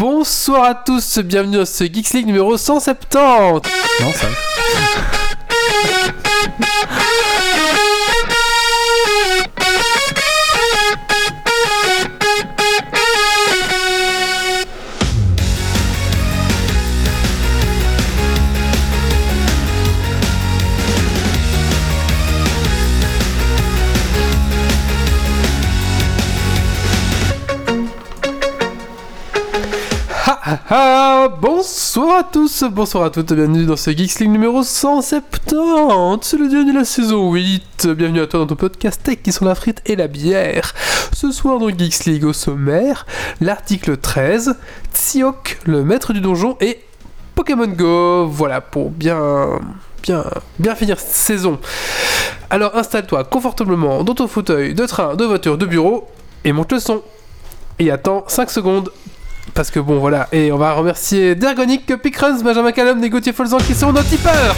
bonsoir à tous, bienvenue dans ce Geeks League numéro 170 Non, ça. Ha, ha, Bonsoir à tous, bonsoir à toutes, bienvenue dans ce Geeks League numéro 170 C'est le dernier de la saison 8, bienvenue à toi dans ton podcast tech qui sont la frite et la bière Ce soir dans Geeks League au sommaire, l'article 13, Tsiok, le maître du donjon et Pokémon Go Voilà, pour bien... Bien, bien finir cette saison. Alors installe-toi confortablement dans ton fauteuil de train, de voiture, de bureau et monte le son. Et attends 5 secondes parce que bon voilà, et on va remercier Dergonic, Pickruns, Benjamin Callum et Gauthier Folzan qui sont nos tipeurs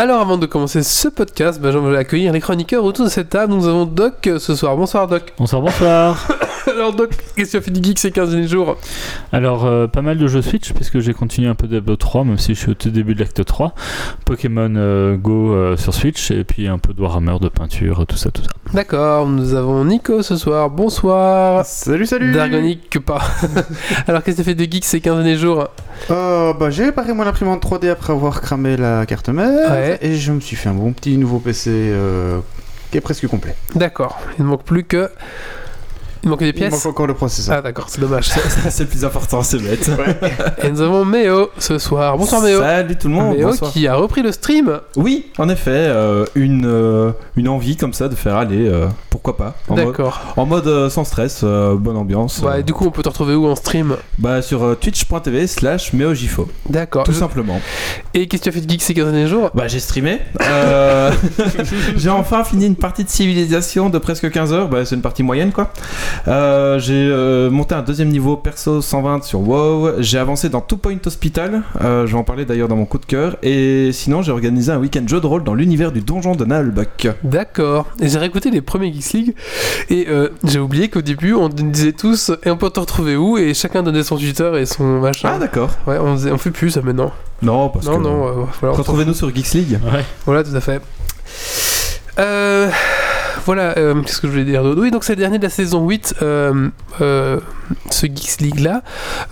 Alors avant de commencer ce podcast, ben, je vais accueillir les chroniqueurs autour de cette table. Nous avons Doc euh, ce soir. Bonsoir Doc. Bonsoir, bonsoir. Alors Doc, qu'est-ce que tu as fait du geek ces 15 derniers jours Alors, euh, pas mal de jeux Switch, puisque j'ai continué un peu Diablo 3, même si je suis au tout début de l'acte 3. Pokémon euh, Go euh, sur Switch, et puis un peu de Warhammer, de peinture, tout ça, tout ça. D'accord, nous avons Nico ce soir. Bonsoir. Salut, salut Dergonic, que pas. Alors qu'est-ce que tu as fait de geek ces 15 derniers jours Euh, bah, J'ai réparé mon imprimante 3D après avoir cramé la carte mère, Ouais. et je me suis fait un bon petit nouveau PC euh, qui est presque complet. D'accord, il ne manque plus que... Il manque des Il pièces manque encore le processeur. Ah d'accord, c'est dommage. c'est le plus important, c'est bête. Et nous avons Méo ce soir. Bonsoir Méo. Salut tout le monde. Méo bonsoir. qui a repris le stream. Oui, en effet, euh, une, euh, une envie comme ça de faire aller, euh, pourquoi pas. D'accord. en mode, euh, sans stress, euh, bonne ambiance. Ouais, euh, du coup, on peut te retrouver où en stream bah, sur euh, twitch.tv slash meojifo, D'accord. tout Je- simplement. Et qu'est-ce que tu as fait de geek ces 15 derniers jours Bah, j'ai streamé. Euh, j'ai enfin fini une partie de civilisation de presque 15 heures. Bah, c'est une partie moyenne, quoi. Euh, j'ai euh, monté un deuxième niveau perso 120 sur WoW. J'ai avancé dans Two Point Hospital. Euh, je vais en parler d'ailleurs dans mon coup de cœur. Et sinon, j'ai organisé un week-end jeu de rôle dans l'univers du donjon de Nalbuck. D'accord. Et j'ai réécouté les premiers Geeks League et euh, j'ai oublié qu'au début on disait tous et on peut te retrouver où? Et chacun donnait son Twitter et son machin. Ah, d'accord. ouais, on, faisait- on fait plus ça maintenant. Non, parce non, que. non, euh, voilà, on Retrouvez-nous sur Geeks League. Ouais. Voilà, tout à fait. Euh, voilà, euh, qu'est-ce que je voulais dire d'autre? Oui, donc c'est le dernier de la saison 8, euh, euh, ce Geeks League là.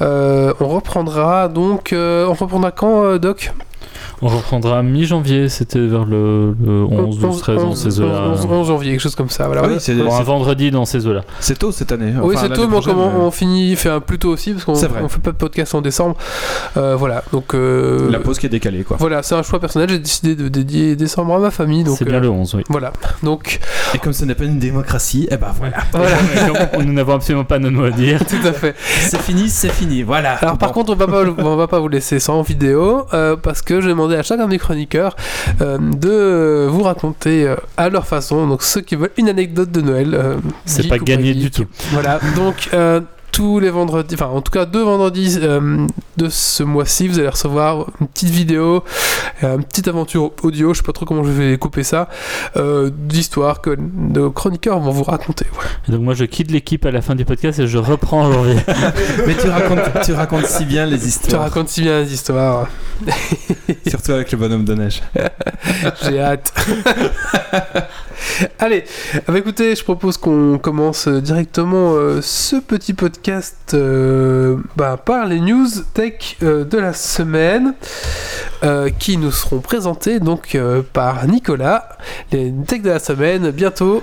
On reprendra donc. on reprendra quand, Doc? On reprendra mi-janvier, c'était vers le, le 11, 12, 13 dans ces eaux-là. 11, 11 janvier, quelque chose comme ça. Voilà. Ah oui, c'est Bon, un vendredi dans ces eaux-là. c'est tôt cette année. oui, Enfin, c'est tôt, mais on, on finit fait un plus tôt aussi parce qu'on on fait pas de podcast en décembre. Euh, voilà, donc euh, La pause qui est décalée, quoi. voilà, c'est un choix personnel. J'ai décidé de dédier décembre à ma famille, donc C'est bien euh, le 11, oui. voilà. Donc Et comme ce n'est pas une démocratie, eh ben voilà. voilà, Donc, nous n'avons absolument pas nos mots à dire. tout à fait. c'est fini, c'est fini, voilà. Alors par contre, on va pas, on va pas vous laisser sans vidéo euh, parce que j'ai à chacun des chroniqueurs euh, de vous raconter euh, à leur façon, donc ceux qui veulent une anecdote de Noël. euh, C'est pas gagné du tout. Voilà, donc tous les vendredis, enfin en tout cas deux vendredis euh, de ce mois-ci, vous allez recevoir une petite vidéo, euh, une petite aventure audio, je sais pas trop comment je vais couper ça, euh, d'histoire que nos chroniqueurs vont vous raconter. Voilà. Et donc moi je quitte l'équipe à la fin du podcast et je reprends en janvier. Mais tu racontes, tu racontes si bien les Tu histoires. racontes si bien les histoires, Surtout avec le bonhomme de neige. j'ai hâte. Allez, ah bah écoutez, je propose qu'on commence directement euh, ce petit podcast euh, bah, par les news tech euh, de la semaine euh, qui nous seront présentées donc par Nicolas. Les tech de la semaine, bientôt.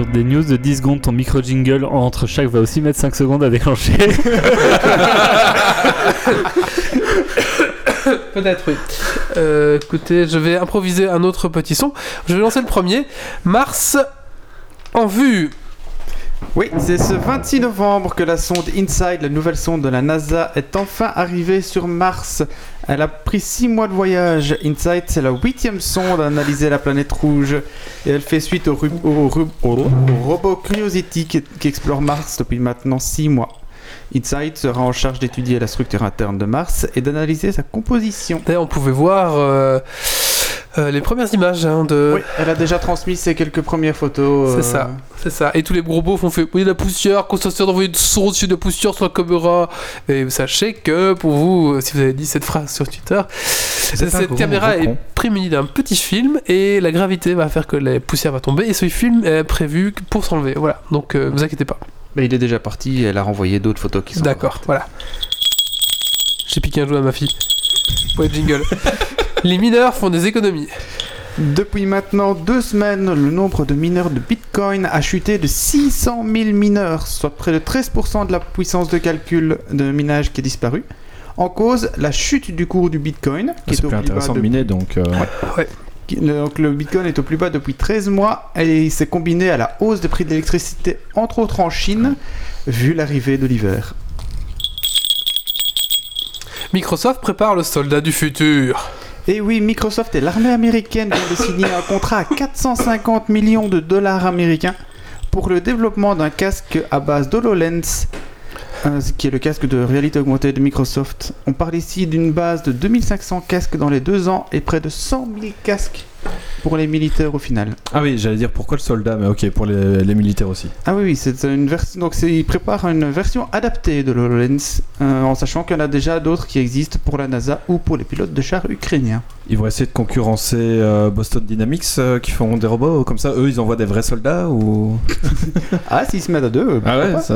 Sur des news de 10 secondes, ton micro jingle entre chaque va aussi mettre 5 secondes à déclencher. Peut-être, oui. Euh, écoutez, je vais improviser un autre petit son. Je vais lancer le premier. Mars en vue. Oui, c'est ce 26 novembre que la sonde InSight, la nouvelle sonde de la NASA, est enfin arrivée sur Mars. Elle a pris 6 mois de voyage. InSight, c'est la huitième sonde à analyser la planète rouge. Et elle fait suite au, robot Curiosity qui, explore Mars depuis maintenant 6 mois. InSight sera en charge d'étudier la structure interne de Mars et d'analyser sa composition. D'ailleurs, on pouvait voir euh, euh, les premières images hein, de. Oui, elle a déjà transmis ses quelques premières photos. C'est euh, ça. C'est ça. Et tous les robots font fait oui, la poussière, constatation d'envoyer de son dessus de poussière sur la caméra. Et sachez que pour vous, euh, si vous avez dit cette phrase sur Twitter, cette gros caméra gros est prémunie d'un petit film et la gravité va faire que la poussière va tomber. Et ce film est prévu pour s'enlever. Voilà. Donc, euh, vous inquiétez pas. Mais il est déjà parti, elle a renvoyé d'autres photos qui sont. D'accord. Voilà. J'ai piqué un jeu à ma fille. Pour les jingles. les mineurs font des économies. Depuis maintenant deux semaines, le nombre de mineurs de Bitcoin a chuté de 600 000 mineurs, soit près de 13% de la puissance de calcul de minage qui est disparue. En cause, la chute du cours du Bitcoin, qui Ah, C'est est au plus plus bas intéressant de miner donc. euh, donc le Bitcoin est au plus bas depuis 13 mois et il s'est combiné à la hausse des prix de l'électricité, entre autres en Chine, vu l'arrivée de l'hiver. Microsoft prépare le soldat du futur. Et oui, Microsoft et l'armée américaine de signer un contrat à 450 millions de dollars américains pour le développement d'un casque à base d'HoloLens, euh, qui est le casque de réalité augmentée de Microsoft. On parle ici d'une base de 2500 casques dans les deux ans et près de 100 000 casques pour les militaires au final. Ah oui, j'allais dire pourquoi le soldat, mais ok, pour les, les militaires aussi. Ah oui, oui, c'est une version. Donc, c'est- ils préparent une version adaptée de l'HoloLens, euh, en sachant qu'il y en a déjà d'autres qui existent pour la NASA ou pour les pilotes de chars ukrainiens. Ils vont essayer de concurrencer euh, Boston Dynamics euh, qui font des robots comme ça. Eux, ils envoient des vrais soldats ou? Ah, s'ils se mettent à deux. Ah ouais, ça...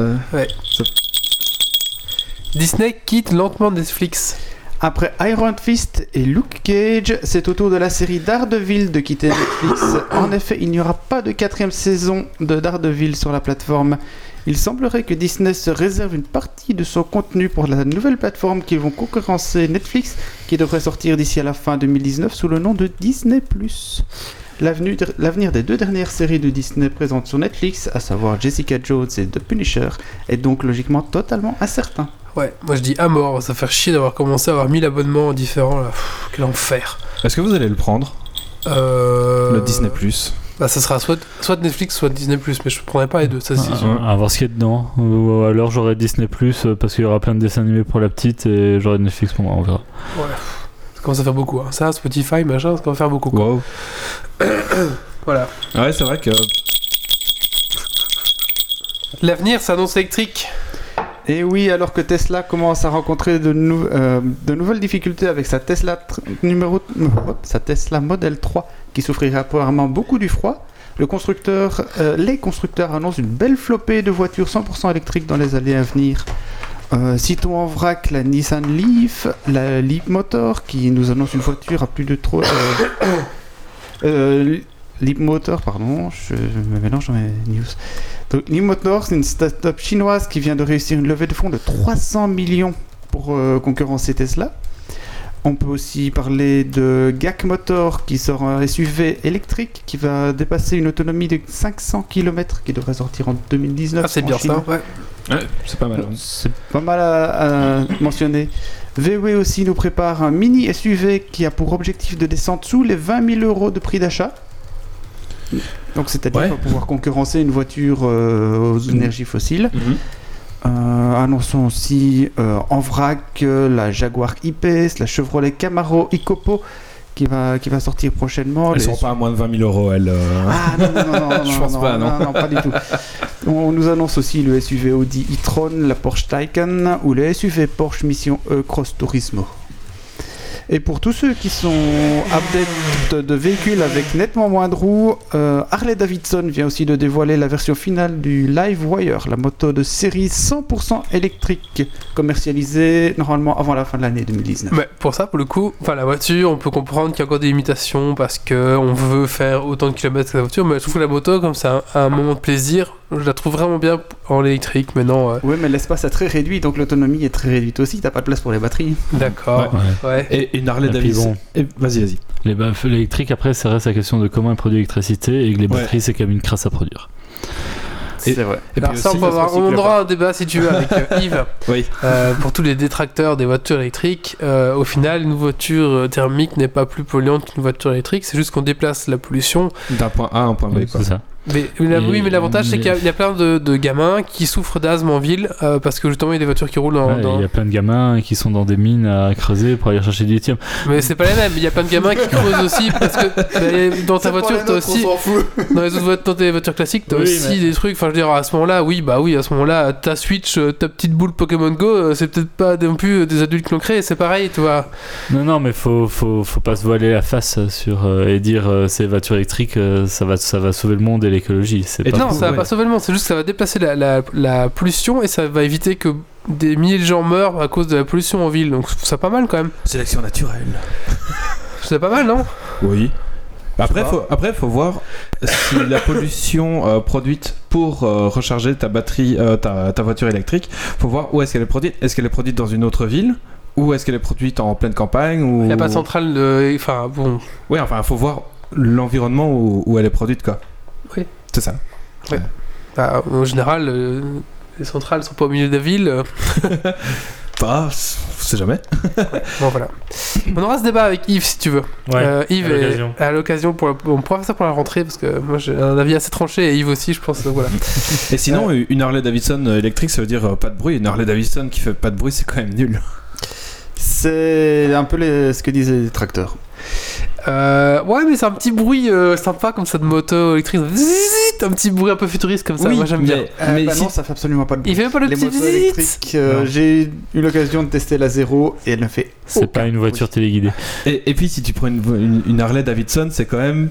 Disney quitte lentement Netflix. Après Iron Fist et Luke Cage, c'est au tour de la série Daredevil de quitter Netflix. En effet, il n'y aura pas de quatrième saison de Daredevil sur la plateforme. Il semblerait que Disney se réserve une partie de son contenu pour la nouvelle plateforme qui vont concurrencer Netflix, qui devrait sortir d'ici à la fin 2019 sous le nom de Disney+. L'avenir l'avenir des deux dernières séries de Disney présentes sur Netflix, à savoir Jessica Jones et The Punisher, est donc logiquement totalement incertain. Ouais, moi je dis à mort, ça va faire chier d'avoir commencé à avoir 1000 abonnements différents là. Pff, quel enfer. Est-ce que vous allez le prendre Euh... Le Disney Plus Bah ça sera soit, soit Netflix, soit Disney+, mais je prendrai pas les deux, ça c'est Ah, sûr. à voir ce qu'il y a dedans. Ou alors j'aurai Disney Plus euh, parce qu'il y aura plein de dessins animés pour la petite et j'aurai Netflix pour moi, on verra. Ouais. Ça commence à faire beaucoup. Hein. Ça, Spotify, machin, ça commence à faire beaucoup. quoi. Wow. Voilà. Ouais, c'est vrai que. L'avenir s'annonce électrique. Et oui, alors que Tesla commence à rencontrer de, euh, nouvelles difficultés avec sa Tesla numéro, hop, sa Tesla Model 3 qui souffrira apparemment beaucoup du froid, le constructeur, euh, les constructeurs annoncent une belle flopée de voitures 100% électriques dans les années à venir. Euh, citons en vrac la Nissan Leaf, la Leap Motor qui nous annonce une voiture à plus de trop. Euh, euh, Leap Motor, pardon, je me mélange dans mes news. Donc, Leap Motor, c'est une start-up chinoise qui vient de réussir une levée de fonds de 300 millions pour euh, concurrencer Tesla. On peut aussi parler de GAC Motor qui sort un SUV électrique qui va dépasser une autonomie de 500 km qui devrait sortir en 2019. Ah, c'est en bien Chine. ça. Ouais. Ouais, c'est pas mal. C'est pas mal à, à mentionner. VW aussi nous prépare un mini SUV qui a pour objectif de descendre sous les 20 000 euros de prix d'achat. Donc c'est-à-dire Ouais. qu'on va pouvoir concurrencer une voiture euh, aux énergies fossiles. Mhm. Euh, annonçons aussi euh, en vrac la Jaguar I-Pace, la Chevrolet Camaro Icopo qui va, qui va sortir prochainement. Elles Les- sont pas à moins de 20 000 euros, elles. euh. ah non, non, non, non, Je non, pense non, pas, non. non, pas du tout. On nous annonce aussi le SUV Audi e-tron, la Porsche Taycan ou le SUV Porsche Mission E Cross Turismo. Et pour tous ceux qui sont adeptes de véhicules avec nettement moins de roues, euh, Harley Davidson vient aussi de dévoiler la version finale du Live Wire, la moto de série 100% électrique, commercialisée normalement avant la fin de l'année 2019. Mais pour ça, pour le coup, enfin la voiture, on peut comprendre qu'il y a encore des limitations parce que on veut faire autant de kilomètres que la voiture, mais je trouve que la moto, comme ça, un moment de plaisir, Je la trouve vraiment bien en électrique maintenant. euh, Oui, mais l'espace est très réduit, donc l'autonomie est très réduite aussi. T'as pas de place pour les batteries. D'accord. Ouais. Et une Harley Et puis Davidson. bon. Et- Vas-y, vas-y. Les ba- L'électrique, après, ça reste la question de comment elle produit l'électricité et que les Ouais. batteries, c'est quand même une crasse à produire. C'est vrai. Et Alors puis ça, on, aussi, peut avoir- on aura un débat si tu veux avec euh, Yves. Oui. Euh, pour tous les détracteurs des voitures électriques, euh, au final, une voiture thermique n'est pas plus polluante qu'une voiture électrique. C'est juste qu'on déplace la pollution. D'un point A à un point B, quoi. C'est ça. Mais, mais la- Et- oui, mais l'avantage, c'est qu'il y a- il y, a plein de, de gamins qui souffrent d'asthme en ville euh, parce que justement, il y a des voitures qui roulent dans. Ouais, dans- Il y a plein de gamins qui sont dans des mines à creuser pour aller chercher du lithium. Mais c'est pas les mêmes. Il y a plein de gamins qui creusent aussi parce que bah, dans ta voiture, t'as aussi. Dans les autres dans tes voitures classiques, t'as Oui, aussi mais- des trucs. Enfin, je veux dire, à ce moment-là, oui, bah oui, à ce moment-là, ta Switch, euh, ta petite boule Pokémon Go, euh, c'est peut-être pas non plus des adultes qui l'ont créé, c'est pareil, tu vois. Non, non, mais faut, faut, faut pas se voiler la face sur, euh, et dire euh, ces voitures électriques, euh, ça, va, ça va sauver le monde et l'écologie. C'est Et pas non, ça va ouais. pas sauver le monde, c'est juste que ça va déplacer la, la, la pollution et ça va éviter que des milliers de gens meurent à cause de la pollution en ville. Donc c'est pas mal quand même. Sélection naturelle. C'est pas mal, non? Oui. Après, faut, après, faut voir si la pollution euh, produite pour euh, recharger ta batterie, euh, ta, ta voiture électrique, faut voir où est-ce qu'elle est produite. Est-ce qu'elle est produite dans une autre ville ou est-ce qu'elle est produite en pleine campagne ou... Il n'y a pas de centrale de. Enfin, bon. Oui, enfin, faut voir l'environnement où, où elle est produite, quoi. C'est ça. bah, en général, euh, les centrales sont pas au milieu de la ville. euh, Bah, c- c'est jamais. Bon, voilà. On aura ce débat avec Yves si tu veux. Ouais, Euh, Yves, à l'occasion. pour la- on pourra faire ça pour la rentrée parce que moi j'ai un avis assez tranché et Yves aussi, je pense. donc voilà. Et sinon, une Harley Davidson euh, électrique, ça veut dire euh, pas de bruit. Une Harley Davidson qui fait pas de bruit, c'est quand même nul. C'est un peu les- ce que disaient les tracteurs. Euh, ouais, mais c'est un petit bruit euh, sympa comme ça de moto électrique. Un petit bruit un peu futuriste comme ça. moi j'aime bien. Euh, mais bah si- non, ça fait absolument pas de bruit. Il fait même pas le les petit motos zzzzt. électriques, euh, j'ai eu l'occasion de tester la zéro et elle ne fait C'est pas une voiture téléguidée. Et, et puis, si tu prends une, une, une Harley Davidson, c'est quand même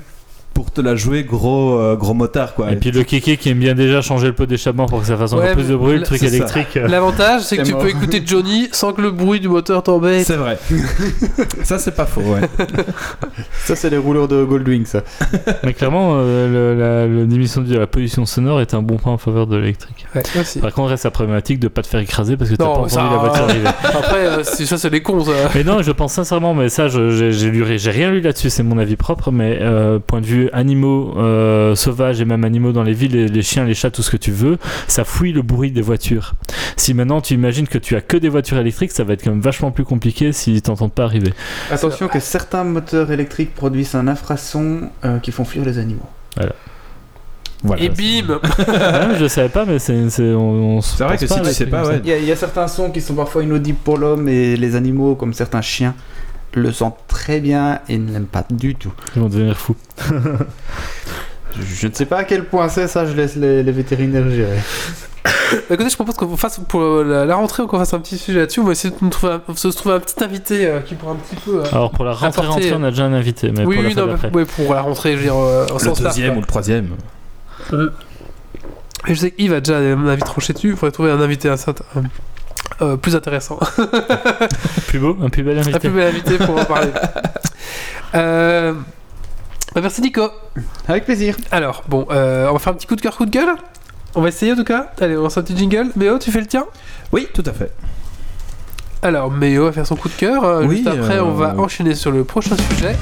pour te la jouer gros, euh, gros motard, quoi. Et puis le kéké qui aime bien déjà changer le pot d'échappement pour que ça fasse encore Ouais, plus de bruit, le truc électrique. L'avantage, c'est que tu mort. peux écouter Johnny sans que le bruit du moteur t'embête. C'est vrai. ça, c'est pas faux, ouais. Ça, c'est les rouleurs de Goldwing, ça. Mais clairement, euh, le- la, le- l'émission de la pollution sonore est un bon point en faveur de l'électrique. Ouais. Par contre, reste la problématique de pas te faire écraser parce que t'as pas entendu ça- la voiture arriver. Après, euh, ça, c'est les cons, ça. Mais non, je pense sincèrement, mais ça, j'ai rien lu là-dessus, c'est mon avis propre, mais euh, point de vue animaux euh, sauvages et même animaux dans les villes, les, les chiens, les chats, tout ce que tu veux, ça fouille le bruit des voitures. Si maintenant tu imagines que tu as que des voitures électriques, ça va être quand même vachement plus compliqué s'ils t'entendent pas arriver. Attention que certains moteurs électriques produisent un infrason euh, qui font fuir les animaux. Voilà. Et bim Ouais, je savais pas, mais c'est c'est- on, on se C'est vrai que si tu sais pas, ouais. y, il y a certains sons qui sont parfois inaudibles pour l'homme et les animaux, comme certains chiens, le sentent très bien et ne l'aiment pas du tout. Ils vont devenir fous. Je, ne sais pas à quel point c'est, ça je laisse les, les vétérinaires gérer. Écoutez, je propose qu'on fasse pour la, la rentrée, qu'on fasse un petit sujet là-dessus. On va essayer de nous trouver un, se trouver un petit invité euh, qui pourra un petit peu. euh, Alors pour la rentrée, Apporter- rentrée, on a déjà un invité, mais oui, pour la oui, fois non, mais- ouais, pour la rentrée, je veux dire, euh, au Le sens large. deuxième ou le troisième. Et je sais qu'Yves a déjà un invité tranché dessus. Il faudrait trouver un invité assez int- euh, plus intéressant. Plus beau, un plus bel un invité. plus bel invité pour en parler. Euh, bah, merci Nico. Avec plaisir. Alors, bon, euh, on va faire un petit coup de cœur, coup de gueule. On va essayer en tout cas. Allez, on lance un petit jingle. Méo, tu fais le tien? Oui, tout à fait. Alors, Méo va faire son coup de cœur. Oui, Juste après, euh, on va enchaîner sur le prochain sujet.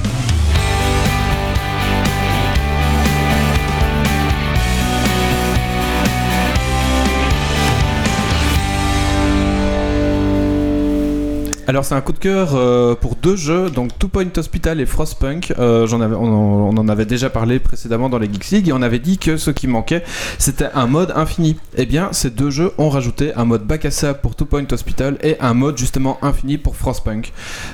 Alors c'est un coup de cœur euh, pour deux jeux, donc Two Point Hospital et Frostpunk. Euh, on, en- avait déjà parlé précédemment dans les Geeks League et on avait dit que ce qui manquait c'était un mode infini. Eh bien ces deux jeux ont rajouté un mode bac à sable pour Two Point Hospital et un mode justement infini pour Frostpunk.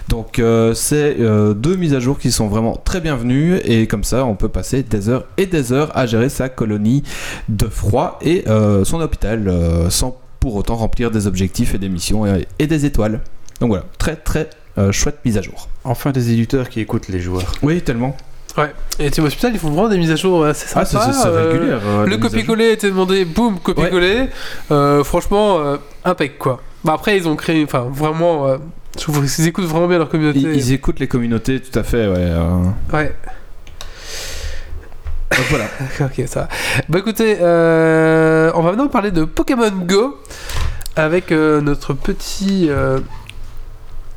Donc euh, c'est deux mises à jour qui sont vraiment très bienvenues et comme ça on peut passer des heures et des heures à gérer sa colonie de froid et son hôpital sans pour autant remplir des objectifs et des missions et des étoiles. Donc voilà, très très euh, chouette mise à jour. Enfin des éditeurs qui écoutent les joueurs. Oui, tellement. Ouais. Et Team Hospital, ils font vraiment des mises à jour assez Ah, sympas. c'est c'est euh, régulier. euh, Le copier-coller était demandé, boum, copier-coller. Euh, franchement, euh, impec quoi. Bah, après, ils ont créé, enfin, vraiment, euh, je trouve qu'ils écoutent vraiment bien leur communauté. Ils, ils écoutent les communautés, tout à fait. Ouais, euh. Ouais. Donc voilà. ok, ça va. Bah écoutez, euh, on va maintenant parler de Pokémon Go avec euh, notre petit.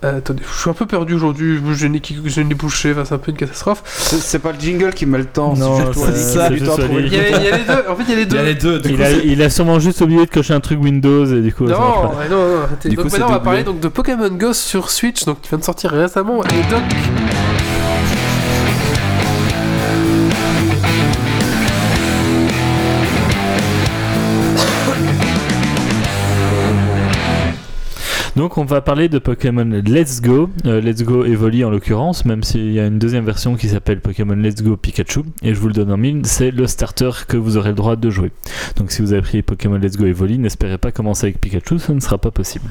Euh, attendez, je suis un peu perdu aujourd'hui, je n'ai je n'ai bouché, enfin, c'est un peu une catastrophe. C'est pas le jingle qui met le temps, Non, c'est ça, Il y, a, il y a les deux, en fait il y a les Il deux. y a les deux. Du Il coup, a, c'est- il a sûrement juste oublié de cocher un truc Windows et du coup. ça Non, non, non, arrêtez. Du donc coup, maintenant on va parler donc de Pokémon Go sur Switch, donc qui vient de sortir récemment. Et donc, Donc on va parler de Pokémon Let's Go, euh, Let's Go Evoli en l'occurrence, même s'il y a une deuxième version qui s'appelle Pokémon Let's Go Pikachu, et je vous le donne en mille, c'est le starter que vous aurez le droit de jouer. Donc si vous avez pris Pokémon Let's Go Evoli, n'espérez pas commencer avec Pikachu, ça ne sera pas possible.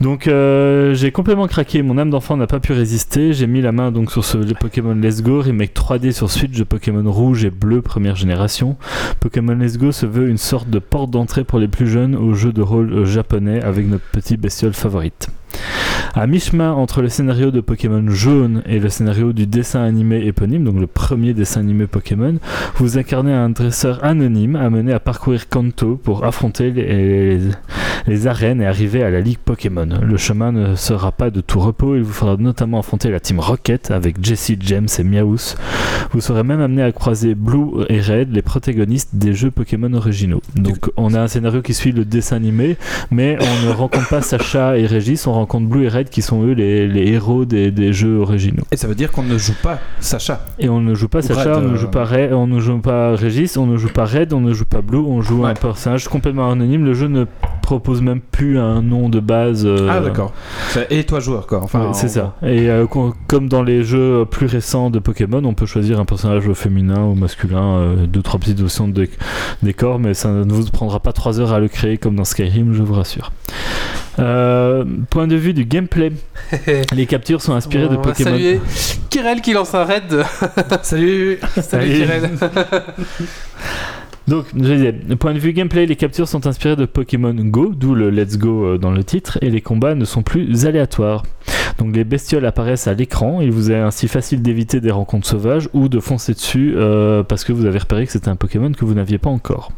Donc euh, j'ai complètement craqué, mon âme d'enfant n'a pas pu résister, j'ai mis la main donc sur ce Pokémon Let's Go, remake 3D sur Switch de Pokémon rouge et bleu première génération. Pokémon Let's Go se veut une sorte de porte d'entrée pour les plus jeunes au jeu de rôle euh, japonais avec notre petit bestiole favorite. À mi-chemin entre le scénario de Pokémon jaune et le scénario du dessin animé éponyme, donc le premier dessin animé Pokémon, vous incarnez un dresseur anonyme amené à parcourir Kanto pour affronter les, les arènes et arriver à la Ligue Pokémon. Le chemin ne sera pas de tout repos, il vous faudra notamment affronter la team Rocket avec Jesse, James et Meowth. Vous serez même amené à croiser Blue et Red, les protagonistes des jeux Pokémon originaux. Donc on a un scénario qui suit le dessin animé, mais on ne rencontre pas Sacha et Régis, on rencontre Blue et Red qui sont eux les, les héros des, des jeux originaux. Et ça veut dire qu'on ne joue pas Sacha. Et on ne joue pas Ou Sacha, Red, on ne euh, joue pas Red, on ne joue pas Régis, on ne joue pas Red, on ne joue pas Blue, on joue Ouais. un personnage complètement anonyme. Le jeu ne propose même plus un nom de base. euh, Ah d'accord. Et toi joueur quoi. Enfin Ouais, c'est ça. Et euh, com- comme dans les jeux plus récents de Pokémon, on peut choisir un personnage féminin ou masculin, euh, deux trois petites options de déc- décor, mais ça ne vous prendra pas 3 heures à le créer comme dans Skyrim, je vous rassure. Euh, point de vue du gameplay, les captures sont inspirées de Pokémon. saluer Kirel qui lance un raid. Salut. Salut Salut. Kirel. Donc, je disais, point de vue gameplay, les captures sont inspirées de Pokémon Go, d'où le Let's Go euh, dans le titre, et les combats ne sont plus aléatoires. Donc, les bestioles apparaissent à l'écran, il vous est ainsi facile d'éviter des rencontres sauvages ou de foncer dessus euh, parce que vous avez repéré que c'était un Pokémon que vous n'aviez pas encore.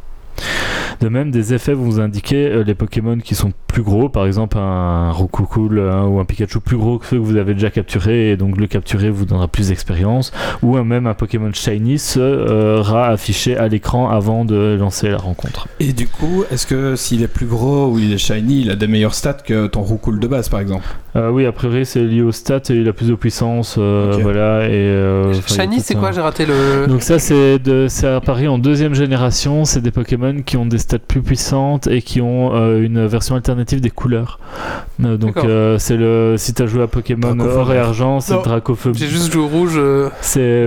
De même, des effets vont vous indiquer euh, les Pokémon qui sont plus gros, par exemple un Roukoukul hein, ou un Pikachu plus gros que ceux que vous avez déjà capturés, et donc le capturer vous donnera plus d'expérience, ou un- même un Pokémon Shiny sera affiché à l'écran avant de lancer la rencontre. Et du coup, est-ce que s'il est plus gros ou il est shiny, il a des meilleurs stats que ton Roukoul de base par exemple? Euh, oui, a priori c'est lié au stat et il a plus de puissance, euh, voilà. Et, euh, Shiny, c'est quoi? J'ai raté le. Donc ça c'est de, c'est apparu en deuxième génération, c'est des Pokémon qui ont des stats plus puissantes et qui ont euh, une version alternative des couleurs. Euh, donc euh, c'est le si t'as joué à Pokémon Dracofeu Or et. Argent, c'est Dracofeu. J'ai juste joué au rouge. euh, C'est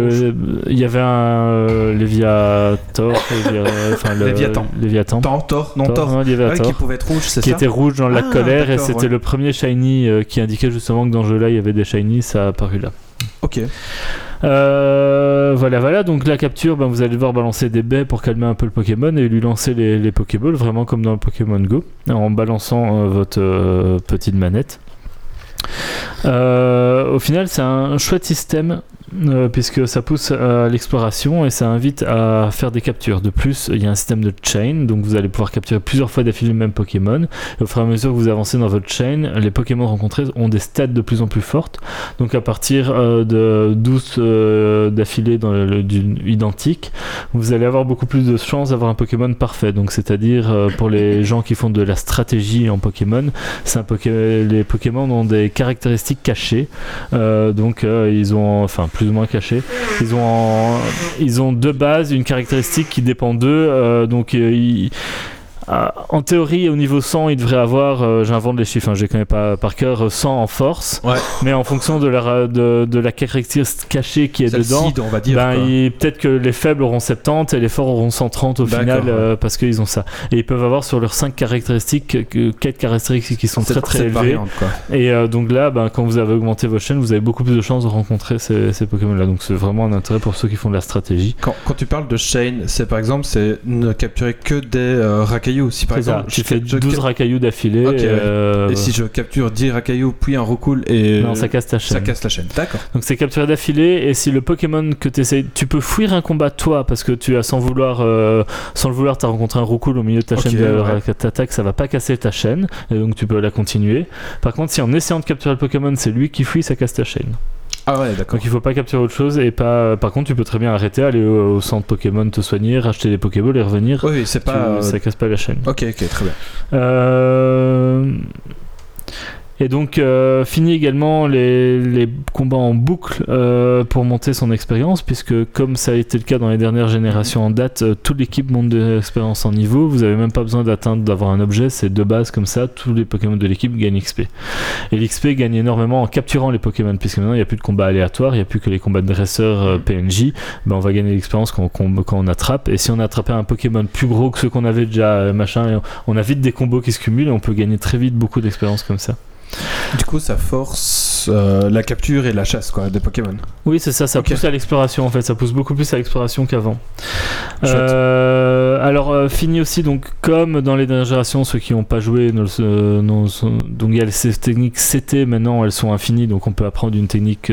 il y avait un euh, Léviator, Lévia- enfin, le- Léviathan. Léviathan. Thor, Thor, non Thor, Thor. non, Ah oui, Léviator qui pouvait être rouge, c'est qui ça était rouge dans la Ah, colère et c'était ouais. le premier shiny euh, qui indiquait justement que dans ce jeu-là il y avait des shiny, ça a apparu là. Ok. Euh, voilà, voilà. Donc la capture, ben, vous allez devoir balancer des baies pour calmer un peu le Pokémon et lui lancer les, Pokéballs, vraiment comme dans le Pokémon Go, en balançant euh, votre euh, petite manette. Au final, c'est un chouette système euh, puisque ça pousse à l'exploration et ça invite à faire des captures. De plus, il y a un système de chain, donc vous allez pouvoir capturer plusieurs fois d'affilée le même Pokémon. Et au fur et à mesure que vous avancez dans votre chain, les Pokémon rencontrés ont des stats de plus en plus fortes. Donc à partir euh, de 12 euh, d'affilée dans le, le- d'une identique, vous allez avoir beaucoup plus de chances d'avoir un Pokémon parfait. Donc c'est-à-dire pour les gens qui font de la stratégie en Pokémon, un Poké- les Pokémon ont des caractéristiques cachées. Donc ils ont enfin plus ou moins cachées. Ils ont ils ont de base une caractéristique qui dépend d'eux. euh, donc euh, ils- en théorie, au niveau 100, ils devraient avoir, euh, j'invente les chiffres, hein, je les connais pas par cœur, euh, 100 en force. Ouais. Mais en fonction de la, de, de la caractéristique cachée qui est dedans, seed, on va dire. ben, il- peut-être que les faibles auront 70 et les forts auront 130 au final ouais. euh, parce qu'ils ont ça. Et ils peuvent avoir sur leurs 5 caractéristiques que 4 caractéristiques qui sont très très élevées. Et euh, donc là, ben, quand vous avez augmenté votre chaîne, vous avez beaucoup plus de chances de rencontrer ces, ces Pokémon-là. Donc c'est vraiment un intérêt pour ceux qui font de la stratégie. Quand, quand tu parles de chain, c'est par exemple, c'est ne capturer que des euh, racailloux racailloux. Si par exemple, tu fais je- 12 racailloux d'affilée. Euh, Et si je capture 10 racailloux, puis un roucoule et. Non, ça casse ta chaîne. ça casse la chaîne. D'accord. Donc c'est capturé d'affilée et si le Pokémon que tu essaies, tu peux fuir un combat toi parce que tu as sans vouloir, euh, sans le vouloir, t'as rencontré un roucoule au milieu de ta chaîne de ouais. ça va pas casser ta chaîne et donc tu peux la continuer. Par contre, si en essayant de capturer le Pokémon, c'est lui qui fuit, ça casse ta chaîne. Ah ouais, d'accord. Donc il faut pas capturer autre chose et pas. Par contre, tu peux très bien arrêter, aller au, au centre Pokémon, te soigner, racheter des Pokéballs et revenir. Oui, c'est Tu- pas. euh, Ça casse pas la chaîne. Ok, ok, très bien. Euh, Et donc, euh, fini également les, les combats en boucle euh, pour monter son expérience, puisque comme ça a été le cas dans les dernières générations en date, euh, toute l'équipe monte de l'expérience en niveau. Vous avez même pas besoin d'atteindre d'avoir un objet, c'est de base comme ça. Tous les Pokémon de l'équipe gagnent XP. Et l'XP gagne énormément en capturant les Pokémon, puisque maintenant il n'y a plus de combats aléatoires, il n'y a plus que les combats de dresseurs euh, PNJ. Ben, on va gagner l'expérience quand, quand- quand on attrape. Et si on attrapait un Pokémon plus gros que ceux qu'on avait déjà, machin, on a vite des combos qui se cumulent et on peut gagner très vite beaucoup d'expérience comme ça. Du coup, ça force euh, la capture et la chasse quoi, des Pokémon. Oui, c'est ça, ça pousse à l'exploration en fait, ça pousse beaucoup plus à l'exploration qu'avant. Euh, alors, euh, fini aussi, donc, comme dans les dernières générations, ceux qui n'ont pas joué, donc il y a ces techniques CT maintenant, elles sont infinies, donc on peut apprendre une technique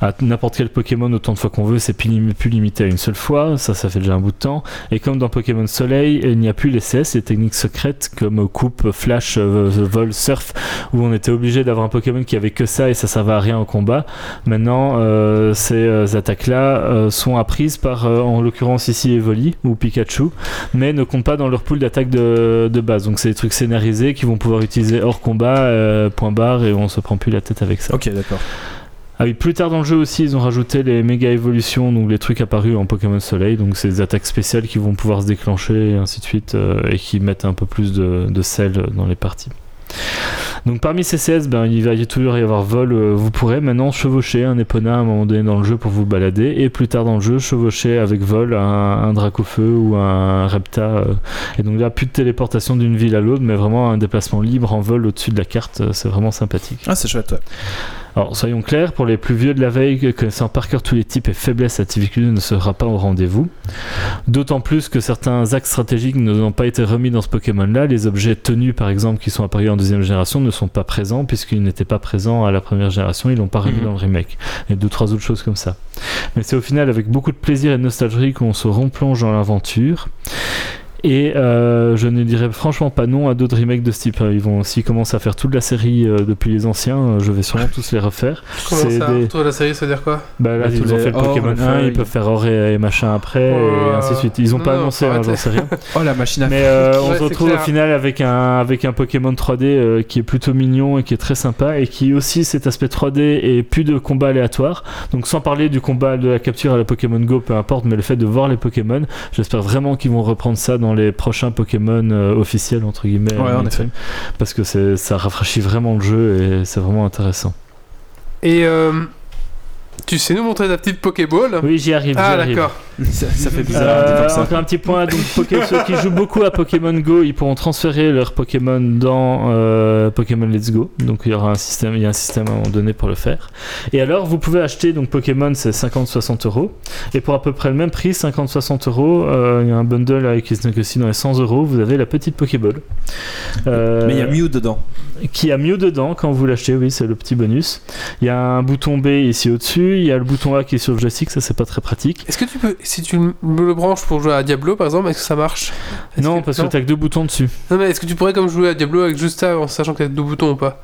à n'importe quel Pokémon autant de fois qu'on veut, c'est plus, lim- plus limité à une seule fois, ça, ça fait déjà un bout de temps. Et comme dans Pokémon Soleil, il n'y a plus les CS, les techniques secrètes comme coupe, flash, vol, surf, où on était obligé d'avoir un Pokémon qui avait que ça et ça servait à rien au combat. Maintenant, euh, ces euh, attaques-là euh, sont apprises par, euh, en l'occurrence ici, Evoli ou Pikachu, mais ne comptent pas dans leur pool d'attaque de, de base. Donc c'est des trucs scénarisés qui vont pouvoir utiliser hors combat, point barre, et on se prend plus la tête avec ça. Ok, d'accord. Ah oui, plus tard dans le jeu aussi, ils ont rajouté les méga évolutions, donc les trucs apparus en Pokémon Soleil, donc c'est des attaques spéciales qui vont pouvoir se déclencher et ainsi de suite, et qui mettent un peu plus de, de sel dans les parties. Donc parmi ces CS, ben, il va y toujours y avoir vol, euh, vous pourrez maintenant chevaucher un Epona à un moment donné dans le jeu pour vous balader, et plus tard dans le jeu, chevaucher avec vol un, un Dracofeu ou un Repta. euh, et donc là, plus de téléportation d'une ville à l'autre, mais vraiment un déplacement libre en vol au-dessus de la carte, euh, c'est vraiment sympathique. Ah, c'est chouette, ouais. Alors soyons clairs, pour les plus vieux de la veille, connaissant par cœur tous les types et faiblesses, la difficulté ne sera pas au rendez-vous. D'autant plus que certains axes stratégiques n'ont pas été remis dans ce Pokémon-là. Les objets tenus, par exemple, qui sont apparus en deuxième génération, ne sont pas présents puisqu'ils n'étaient pas présents à la première génération. Ils l'ont pas remis Mhm. dans le remake. Et deux, trois autres choses comme ça. Mais c'est au final avec beaucoup de plaisir et de nostalgie qu'on se replonge dans l'aventure. Et euh, je ne dirais franchement pas non à d'autres remakes de ce type. Ils vont, s'ils commencent à faire toute la série euh, depuis les anciens, euh, je vais sûrement tous les refaire. Comment ça des- Autour de la série, ça veut dire quoi? Bah là, Bah, ils ont fait le or, Pokémon le 1, feuille. ils peuvent faire or et, et machin après, Oh, et ainsi de suite. Ils ont non, pas non, annoncé, hein, j'en sais rien. Oh, la machine à Mais euh, on Ouais, se retrouve clair. au final avec un, avec un Pokémon 3D euh, qui est plutôt mignon et qui est très sympa et qui aussi cet aspect 3D et plus de combat aléatoire. Donc sans parler du combat de la capture à la Pokémon Go, peu importe, mais le fait de voir les Pokémon, j'espère vraiment qu'ils vont reprendre ça dans les prochains Pokémon euh, officiels entre guillemets. Ouais, en effet. Parce que ça rafraîchit vraiment le jeu et c'est vraiment intéressant. Et euh, tu sais nous montrer ta petite Pokéball? Oui, j'y arrive. Ah j'y arrive. d'accord. ça, ça fait bizarre. Euh, ça. encore un petit point, donc Poké- ceux qui jouent beaucoup à Pokémon Go, ils pourront transférer leurs Pokémon dans euh, Pokémon Let's Go. Donc il y aura un système, il y a un système à un moment donné pour le faire. Et alors vous pouvez acheter donc Pokémon, c'est 50-60 euros. Et pour à peu près le même prix, 50-60 euros, euh, il y a un bundle avec qui se négocie dans les 100 euros. Vous avez la petite Pokéball. Euh, Mais il y a Mew dedans. qui a mieux dedans quand vous l'achetez, oui, c'est le petit bonus. Il y a un bouton B ici au-dessus, il y a le bouton A qui est sur le joystick, ça c'est pas très pratique. Est-ce que tu peux, si tu me le branches pour jouer à Diablo par exemple, est-ce que ça marche? Non, parce que t'as que deux boutons dessus. Non mais est-ce que tu pourrais comme jouer à Diablo avec juste ça en sachant que t'as deux boutons ou pas?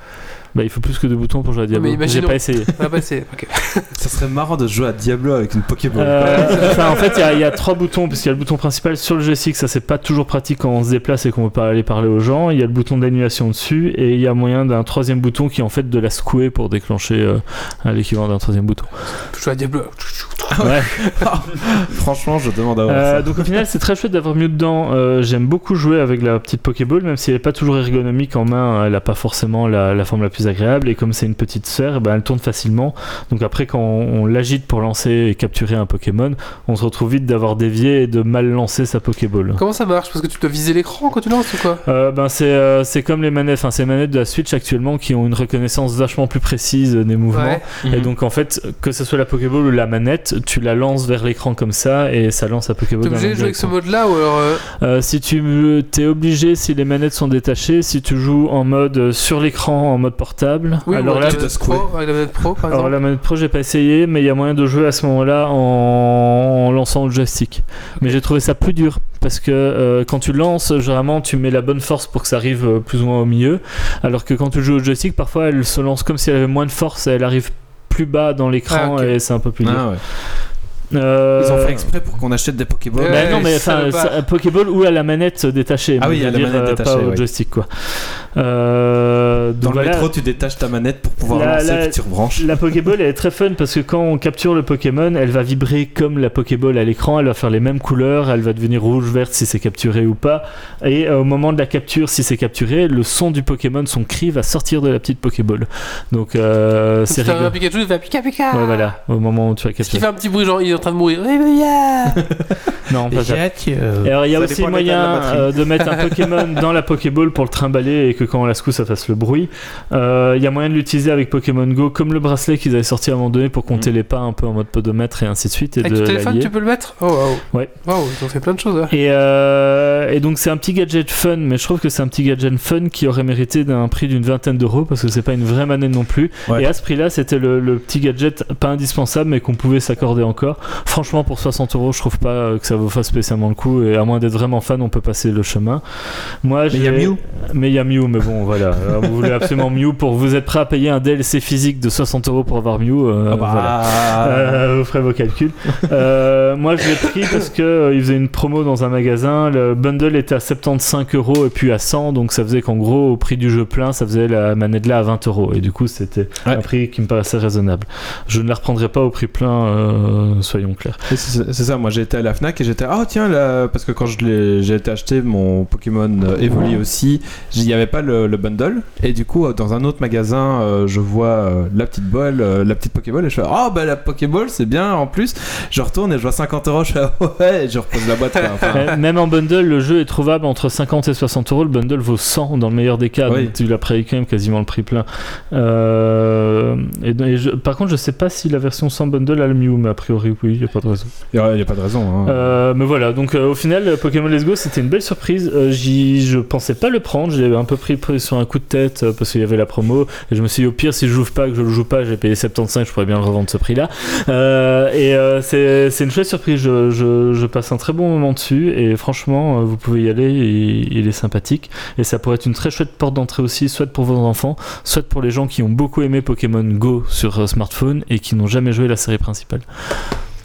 Bah, il faut plus que deux boutons pour jouer à Diablo. mais J'ai imaginons- pas essayé. Ok. Ça serait marrant de jouer à Diablo avec une Pokéball. Euh, enfin, en fait, il y a- il y, a trois boutons, parce qu'il y a le bouton principal sur le joystick, ça c'est pas toujours pratique quand on se déplace et qu'on veut pas aller parler aux gens. Il y a le bouton d'annulation dessus, et il y a moyen d'un troisième bouton qui est en fait de la secouer pour déclencher euh, l'équivalent d'un troisième bouton. Jouer à Diablo. Ouais. Franchement, je demande à voir Euh, ça. donc au final, c'est très chouette d'avoir mieux dedans. Euh, J'aime beaucoup jouer avec la petite Pokéball, même si elle est pas toujours ergonomique en main, elle a pas forcément la, la forme la plus plus agréable. Et comme c'est une petite sphère, ben, elle tourne facilement. Donc après, quand on, on l'agite pour lancer et capturer un Pokémon, on se retrouve vite d'avoir dévié et de mal lancer sa Pokéball. Comment ça marche? Parce que tu dois viser l'écran quand tu lances ou quoi? Euh, ben c'est euh, c'est comme les manettes, les manettes de la Switch actuellement qui ont une reconnaissance vachement plus précise des mouvements. Ouais. Et Mhm. donc en fait, que ce soit la Pokéball ou la manette, tu la lances vers l'écran comme ça et ça lance la Pokéball. T'es obligé de jouer avec ce mode-là ou alors. euh, Euh, si tu t'es obligé, si les manettes sont détachées, si tu joues en mode sur l'écran, en mode portable. Oui, alors la manette pro, avec la manette pro par alors exemple. la manette pro, j'ai pas essayé, mais il y a moyen de jouer à ce moment-là en, en lançant le joystick. Mais j'ai trouvé ça plus dur parce que euh, quand tu lances, généralement tu mets la bonne force pour que ça arrive euh, plus ou moins au milieu, alors que quand tu joues au joystick, parfois elle se lance comme si elle avait moins de force et elle arrive plus bas dans l'écran Ah, et c'est un peu plus dur. Ah ouais. Euh, Ils ont fait exprès pour qu'on achète des Pokéballs. Ouais. bah non, mais enfin, Pokéball ou à la manette détachée. Ah oui, à la dire, manette euh, détachée, Pas au joystick, quoi. Euh, Dans donc le voilà. métro, tu détaches ta manette pour pouvoir La- lancer la- puis tu rebranches. La Pokéball elle est très fun parce que quand on capture le Pokémon, elle va vibrer comme la Pokéball à l'écran, elle va faire les mêmes couleurs, elle va devenir rouge, verte si c'est capturé ou pas. Et euh, au moment de la capture, si c'est capturé, le son du Pokémon, son cri va sortir de la petite Pokéball. Donc euh, c'est rigolo. Pikachu, il fait Pika Pika Ouais, voilà, au moment où tu vas capturer. fait un petit bruit genre il train de mourir Oui, oui, yeah Non, pas ça. Et Euh, alors il y a Ça aussi de de moyen euh, de mettre un Pokémon dans la Pokéball pour le trimballer et que quand on la secoue ça fasse le bruit. Euh, Il y a moyen de l'utiliser avec Pokémon Go comme le bracelet qu'ils avaient sorti à un moment donné pour compter Mhm. les pas un peu en mode podomètre et ainsi de suite. Et Avec de ton téléphone, tu peux le mettre? Oh, waouh Ouais. Waouh, ils ont fait plein de choses. hein. Et, euh, et donc c'est un petit gadget fun, mais je trouve que c'est un petit gadget fun qui aurait mérité d'un prix d'une vingtaine d'euros parce que c'est pas une vraie manette non plus. Ouais. Et à ce prix-là, c'était le, le petit gadget pas indispensable, mais qu'on pouvait s'accorder encore. Franchement, pour 60 euros, je trouve pas euh, que ça vaut pas spécialement le coup. Et à moins d'être vraiment fan, on peut passer le chemin. Moi, Mais il y a Mew. Mais il y a Mew, mais bon, voilà. Vous voulez absolument Mew pour vous êtes prêt à payer un DLC physique de 60 euros pour avoir Mew. euh, Ah bah, voilà. Euh, vous ferez vos calculs. Moi, je l'ai pris parce que il faisait une promo dans un magasin. Le bundle était à 75 euros et puis à 100, donc ça faisait qu'en gros, au prix du jeu plein, ça faisait la manette là à 20 euros. Et du coup, c'était Ouais. un prix qui me paraissait raisonnable. Je ne la reprendrai pas au prix plein, euh, soyons clairs. C'est ça, moi j'ai été à la Fnac et j'étais ah tiens là parce que quand j'ai été acheter mon Pokémon euh, Evoli aussi, il n'y avait pas le, le bundle et du coup euh, dans un autre magasin euh, je vois euh, la petite bolle, euh, la petite Pokéball et je fais ah bah la Pokéball c'est bien en plus, je retourne et je vois 50 euros, je fais ah ouais et je repose la boîte. quoi. Enfin, Même en bundle, le jeu est trouvable entre 50 et 60 euros. Le bundle vaut 100 dans le meilleur des cas. Oui. Donc tu l'as payé quand même quasiment le prix plein. Euh, et, et je- par contre, je sais pas si la version sans bundle a le Mew, mais a priori, oui, il n'y a pas de raison. Il n'y a, pas de raison. hein. Euh, mais voilà, donc euh, au final, Pokémon Let's Go, c'était une belle surprise. Euh, j'y- je pensais pas le prendre, j'ai un peu pris, pris sur un coup de tête euh, parce qu'il y avait la promo. Et je me suis dit, au pire, si je joue pas, que je le joue pas, j'ai payé 75, je pourrais bien le revendre ce prix-là. Euh, et euh, c'est c'est une chouette surprise, je, je- je passe un très bon moment dessus. Et franchement, euh, vous pouvez y aller, il, il est sympathique. Et ça pourrait être une très chouette porte d'entrée aussi, soit pour vos enfants, soit pour les gens qui ont beaucoup aimé Pokémon Go sur euh, smartphone et qui n'ont jamais joué la série principale.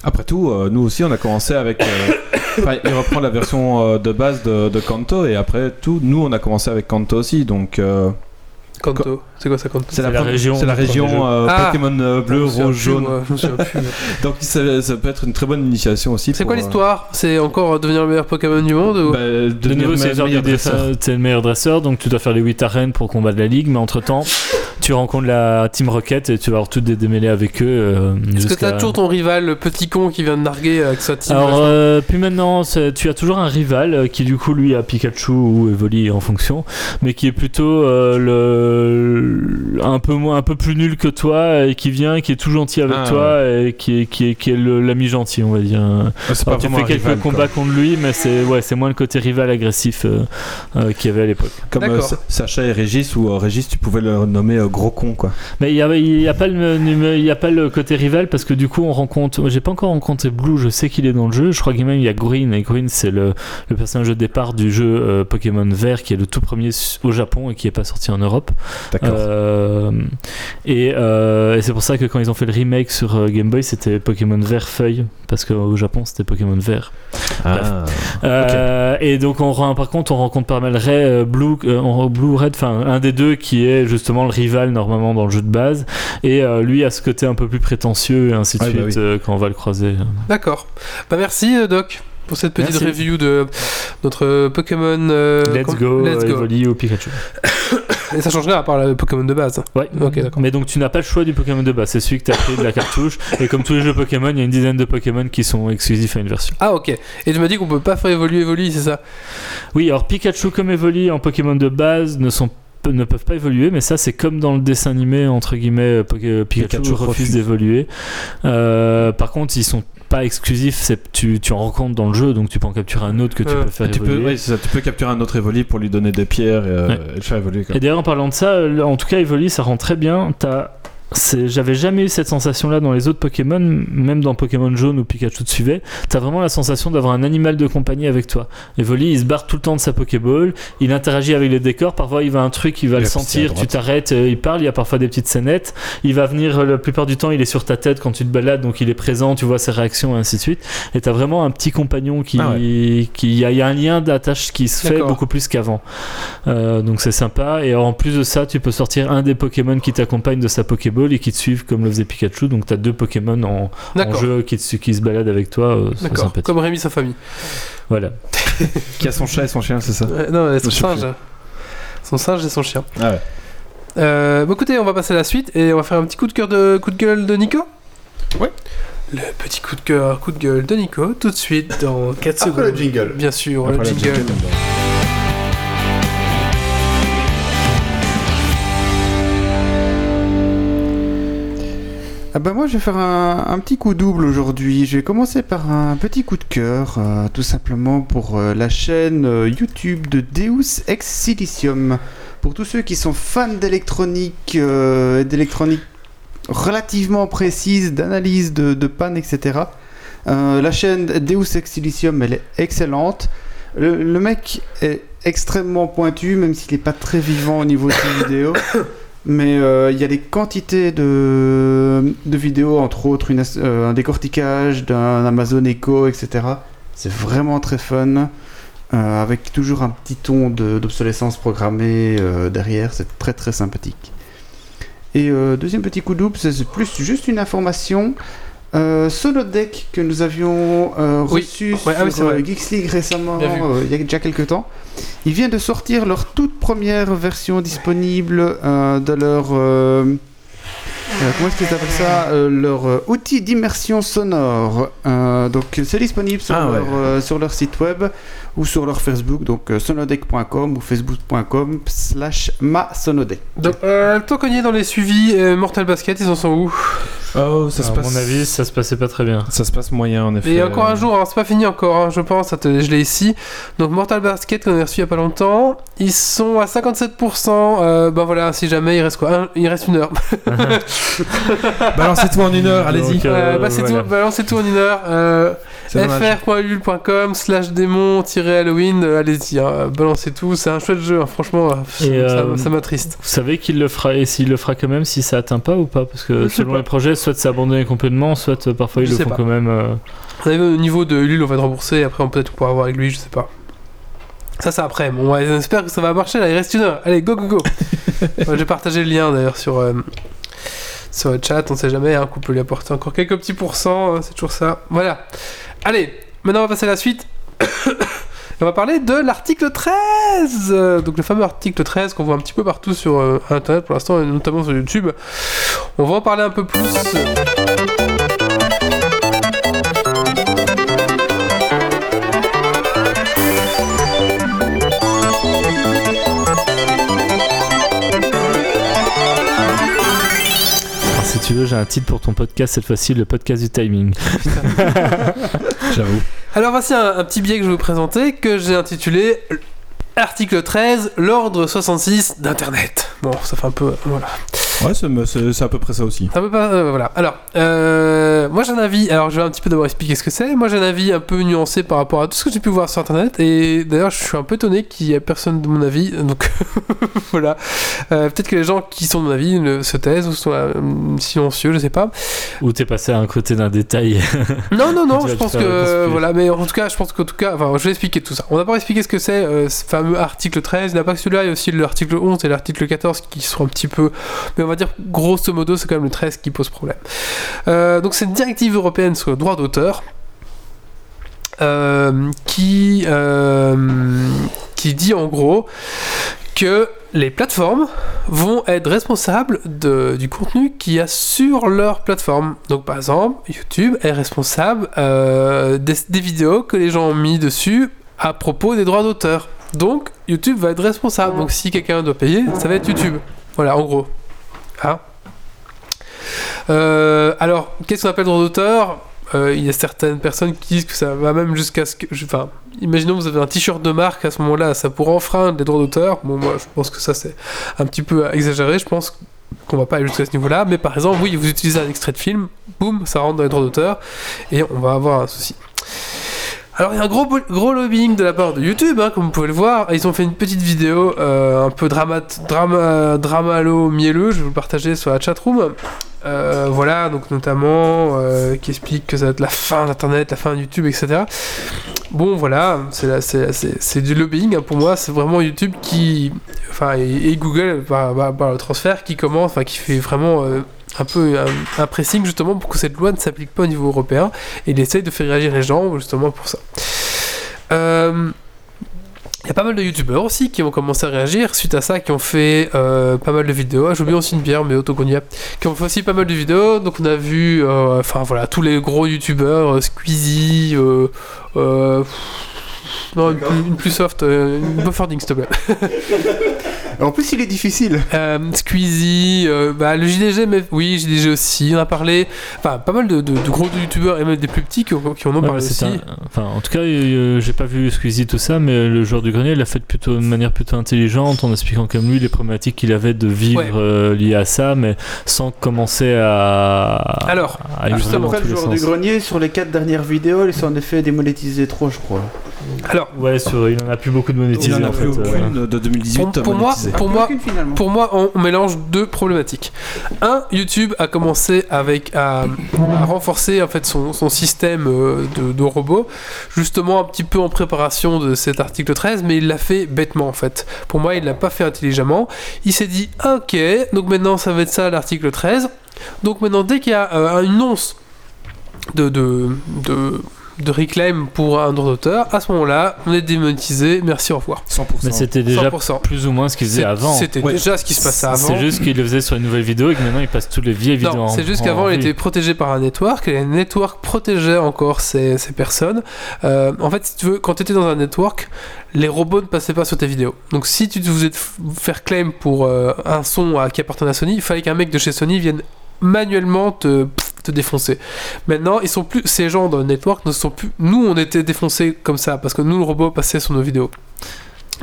Après tout, euh, nous aussi on a commencé avec. euh, enfin, il reprend la version euh, de base de, de Kanto et après tout, nous on a commencé avec Kanto aussi donc. euh, Kanto. C'est quoi ça, Kanto? C'est la région C'est la région euh, Ah. Pokémon bleu, rouge, jaune. moi, je me souviens plus. Donc ça, ça peut être une très bonne initiation aussi. C'est quoi euh, l'histoire? C'est encore devenir le meilleur Pokémon du monde ou... bah, De devenir nouveau, c'est le meilleur dresseur, donc tu dois faire les 8 arènes pour combattre la ligue, mais entre temps, tu rencontres la Team Rocket et tu vas avoir toutes des démêlés avec eux. euh, Est-ce que t'as toujours ton rival, le petit con qui vient de narguer avec sa team Alors, euh, puis maintenant, tu as toujours un rival euh, qui, du coup, lui, a Pikachu ou Evoli en fonction, mais qui est plutôt euh, le, un, peu moins, un peu plus nul que toi et qui vient, qui est tout gentil avec Ah, toi et qui est, qui est, qui est l'ami gentil, on va dire. Alors, pas tu fais quelques rival, quoi. combats contre lui, mais c'est ouais, c'est moins le côté rival agressif euh, euh, qu'il y avait à l'époque. Comme euh, Sacha et Régis, ou euh, Régis, tu pouvais le nommer euh, gros con quoi. Mais il n'y a, y a, pas le y a pas le côté rival parce que du coup on rencontre. J'ai pas encore rencontré Blue, je sais qu'il est dans le jeu. Je crois qu'il même il y a Green et Green c'est le, le personnage de départ du jeu euh, Pokémon Vert qui est le tout premier au Japon et qui est pas sorti en Europe. D'accord. Euh, et euh, et c'est pour ça que quand ils ont fait le remake sur Game Boy c'était Pokémon Vert Feuille parce qu'au Japon c'était Pokémon Vert. Ah. Euh, Et donc on rend- par contre on rencontre pas mal Ray, euh, Blue, euh, Blue Red, enfin un des deux qui est justement le rival normalement dans le jeu de base et euh, lui a ce côté un peu plus prétentieux et ainsi de Ouais, bah suite oui. euh, quand on va le croiser. D'accord. Bah merci Doc pour cette petite Merci. review de notre Pokémon. euh, Let's go, Let's go. Evoli ou Pikachu. Et ça change rien à part le Pokémon de base. Ouais. Ok, d'accord. Mais donc tu n'as pas le choix du Pokémon de base, c'est celui que tu as pris de la cartouche. et comme tous les jeux Pokémon, il y a une dizaine de Pokémon qui sont exclusifs à une version. Ah, ok. Et tu m'as dit qu'on peut pas faire évoluer Evoli, c'est ça? Oui, alors Pikachu comme Evoli en Pokémon de base ne sont ne peuvent pas évoluer, mais ça c'est comme dans le dessin animé entre guillemets Poké- Pikachu, Pikachu refuse refuse. d'évoluer. Euh, par contre, ils sont pas exclusifs, c'est tu, tu en rencontres dans le jeu, donc tu peux en capturer un autre que tu Euh, peux faire Tu peux, évoluer. ouais, c'est ça, tu peux capturer un autre Evoli pour lui donner des pierres et, euh, Ouais. et le faire évoluer. quoi. Et d'ailleurs, en parlant de ça, euh, en tout cas, Evoli, ça rend très bien. T'as- J'avais jamais eu cette sensation-là dans les autres Pokémon, même dans Pokémon jaune où Pikachu te suivait. T'as vraiment la sensation d'avoir un animal de compagnie avec toi. Evoli, il se barre tout le temps de sa Pokéball, il interagit avec les décors. Parfois, il va un truc, il va Il le sentir, tu t'arrêtes, euh, il parle. Il y a parfois des petites scénettes. Il va venir, euh, la plupart du temps, il est sur ta tête quand tu te balades, donc il est présent, tu vois ses réactions et ainsi de suite. Et t'as vraiment un petit compagnon qui, Ah qui il y, a- il y a un lien d'attache qui se fait beaucoup plus qu'avant. Euh, donc c'est sympa. Et en plus de ça, tu peux sortir un des Pokémon qui t'accompagne de sa Pokéball et qui te suivent comme le faisait Pikachu. Donc t'as deux Pokémon en, jeu qui, te- qui se baladent avec toi. euh, D'accord. Comme Rémi, sa famille. Voilà. Qui a son chat et son chien, c'est ça Ouais, non, son singe. Son singe et son chien. Ah ouais. Euh, bon, écoutez, on va passer à la suite et on va faire un petit coup de cœur de coup de gueule de Nico. Ouais. Le petit coup de cœur, coup de gueule de Nico, tout de suite dans 4 Après secondes. le jingle. Bien sûr, Après le jingle. jingle. Ah bah moi je vais faire un, petit coup double aujourd'hui. Je vais commencer par un petit coup de cœur, euh, tout simplement pour euh, la chaîne euh, YouTube de Deus Ex Silicium. Pour tous ceux qui sont fans d'électronique, d'électronique relativement précise, d'analyse de, de panne, etc. la chaîne Deus Ex Silicium, elle est excellente. Le, le mec est extrêmement pointu, même s'il n'est pas très vivant au niveau de ses vidéos. Mais euh, il y a des quantités de, vidéos, entre autres euh, un décortiquage d'un Amazon Echo, etc. C'est vraiment très fun, euh, avec toujours un petit ton d'obsolescence programmée derrière, c'est très très sympathique. Et deuxième petit coup double, c'est plus juste une information. Euh, Sonodeck que nous avions euh, reçu ah oui, sur euh, Geeks League récemment, euh, il y a déjà quelques temps, ils viennent de sortir leur toute première version disponible de leur. comment est-ce qu'ils appellent ça Leur outil d'immersion sonore. Donc c'est disponible sur, Ah leur, sur leur site web ou sur leur Facebook, donc sonodeck.com ou facebook.com slash ma sonodeck. Donc, tant qu'on y est dans les suivis, Mortal Basket, ils en sont où? Oh, ça à se passe. mon avis, ça se passait pas très bien. Ça se passe moyen en effet. Et encore un jour, alors c'est pas fini encore, hein, je pense, attendez, je l'ai ici. Donc Mortal Basket qu'on a reçu il y a pas longtemps, ils sont à 57%. Euh, ben voilà, si jamais il reste quoi Un- Il reste une heure. Balancez tout en une heure, allez-y. Euh, Euh, bah c'est voilà. tout, balancez tout en une heure. Euh, slash démon-halloween, euh, allez-y, hein, balancez tout, c'est un chouette jeu, hein, franchement, Et, ça, euh, ça m'attriste. Vous savez qu'il le fera et s'il le fera quand même si ça atteint pas ou pas Parce que Je selon pas. les projets, soit c'est abandonné complètement, soit euh, parfois ils Je le font pas. quand même. euh, Vous savez, au niveau de Ulule, on va te rembourser, après on peut peut-être pouvoir voir avec lui, je sais pas. Ça, c'est après. Bon, ouais, j'espère que ça va marcher là, il reste une heure. Allez, go, go, go. Ouais, J'ai partagé le lien d'ailleurs sur, euh, sur le chat, on sait jamais, hein, qu'on peut lui apporter encore quelques petits pourcents, hein, c'est toujours ça. Voilà. Allez, maintenant on va passer à la suite. on va parler de l'article 13 Euh, Donc le fameux article 13 qu'on voit un petit peu partout sur euh, internet pour l'instant, et notamment sur YouTube. On va en parler un peu plus. Si tu veux, j'ai un titre pour ton podcast cette fois-ci, le podcast du timing. J'avoue. Alors voici un, un petit billet que je vais vous présenter que j'ai intitulé Article 13, l'ordre 66 d'Internet. Bon, ça fait un peu... Voilà. Ouais, c'est à peu près ça aussi. Ça peut pas... euh, voilà. Alors, euh, moi j'ai un avis... Alors je vais un petit peu d'abord expliquer ce que c'est. Moi j'ai un avis un peu nuancé par rapport à tout ce que j'ai pu voir sur Internet. Et d'ailleurs je suis un peu étonné qu'il y ait personne de mon avis. Donc voilà. Euh, Peut-être que les gens qui sont de mon avis ne se taisent ou sont silencieux, je sais pas. Ou t'es passé à un côté d'un détail. Non, non, non, je pense que. Voilà, mais en tout cas, je pense qu'en tout cas. Enfin, je vais expliquer tout ça. On va d'abord expliquer ce que c'est, euh, ce fameux article 13. Il n'y a pas que celui-là, il y a aussi l'article 11 et l'article 14 qui sont un petit peu. Mais on va dire, grosso modo, c'est quand même le 13 qui pose problème. Euh, donc, c'est une directive européenne sur le droit d'auteur. euh, qui, euh, qui dit en gros que les plateformes vont être responsables du contenu qu'il y a sur leur plateforme. Donc par exemple, YouTube est responsable euh, des, des vidéos que les gens ont mis dessus à propos des droits d'auteur. Donc YouTube va être responsable. Donc si quelqu'un doit payer, ça va être YouTube. Voilà, en gros. Hein Euh, alors, qu'est-ce qu'on appelle droit d'auteur Euh, Il y a certaines personnes qui disent que ça va même jusqu'à ce que... Enfin, imaginons vous avez un t-shirt de marque, à ce moment-là, ça pourrait enfreindre les droits d'auteur. Bon, moi, je pense que ça, c'est un petit peu exagéré. Je pense qu'on va pas aller jusqu'à ce niveau-là. Mais par exemple, oui, vous utilisez un extrait de film, boum, ça rentre dans les droits d'auteur, et on va avoir un souci. Alors il y a un gros, gros lobbying de la part de YouTube, hein, comme vous pouvez le voir. Ils ont fait une petite vidéo euh, un peu drama, drama, dramalo mielleux, je vais vous le partager sur la chatroom. Euh, voilà, donc notamment euh, qui explique que ça va être la fin d'Internet, la fin de YouTube, etc. Bon, voilà, c'est du lobbying hein, pour moi. C'est vraiment YouTube qui, enfin, et, Google le transfert qui commence, enfin, qui fait vraiment un peu un, un pressing justement pour que cette loi ne s'applique pas au niveau européen. Et il essaye de faire réagir les gens justement pour ça. Euh, il y a pas mal de youtubeurs aussi qui ont commencé à réagir suite à ça, qui ont fait euh, pas mal de vidéos. Ah, J'ai oublié aussi une bière, mais autoconia. Qui ont fait aussi pas mal de vidéos. Donc on a vu, euh, enfin voilà, tous les gros youtubeurs, euh, Squeezie, euh, euh, non, une, plus- une plus soft, euh, une bufferding s'il te plaît. En plus, il est difficile. Euh, Squeezie, euh, bah, le JDG, mais oui, JDG aussi, on a parlé. Enfin, pas mal de, de- de gros youtubeurs et même des plus petits qui, ont- qui en ont Ouais, parlé aussi. un- Enfin, en tout cas, euh, j'ai pas vu Squeezie tout ça, mais le joueur du grenier il l'a fait plutôt de manière plutôt intelligente en expliquant comme lui les problématiques qu'il avait de vivre Ouais. euh, liées à ça, mais sans commencer à. Alors, à justement, Après, le joueur du grenier, sur les quatre dernières vidéos, il s'en est fait démonétiser trop, je crois. Alors, Ouais, sur, il en a plus beaucoup de Il monétisés n'y en a en plus euh. aucune de 2018 Pour- pour moi. Pour moi-. Pour moi, on, mélange deux problématiques. Un, YouTube a commencé avec à, à renforcer en fait son, son système euh, de, de robots, justement un petit peu en préparation de cet article 13, mais il l'a fait bêtement en fait. Pour moi, il l'a pas fait intelligemment. Il s'est dit, ok, donc maintenant ça va être ça l'article 13. Donc maintenant, dès qu'il y a euh, une once de, de, de, de reclaim pour un droit d'auteur, à ce moment-là, on est démonétisé. Merci, au revoir. 100%. Mais c'était déjà 100%. plus ou moins ce qu'il faisait C'est- avant. C'était Ouais. déjà ce qui se passait avant. C'est juste qu'il le faisait sur une nouvelle vidéo et que maintenant il passe toutes les vieilles vidéos Non, c'est juste qu'avant il était protégé par un network et les networks protégeaient encore ces, ces personnes. Euh, en fait, si tu veux, quand tu étais dans un network, les robots ne passaient pas sur tes vidéos. Donc si tu devais faire claim pour euh, un son à- qui appartenait à Sony, il fallait qu'un mec de chez Sony vienne manuellement te, te défoncer. Maintenant, ils sont plus ces gens dans le network ne sont plus nous on était défoncés comme ça parce que nous le robot passait sur nos vidéos.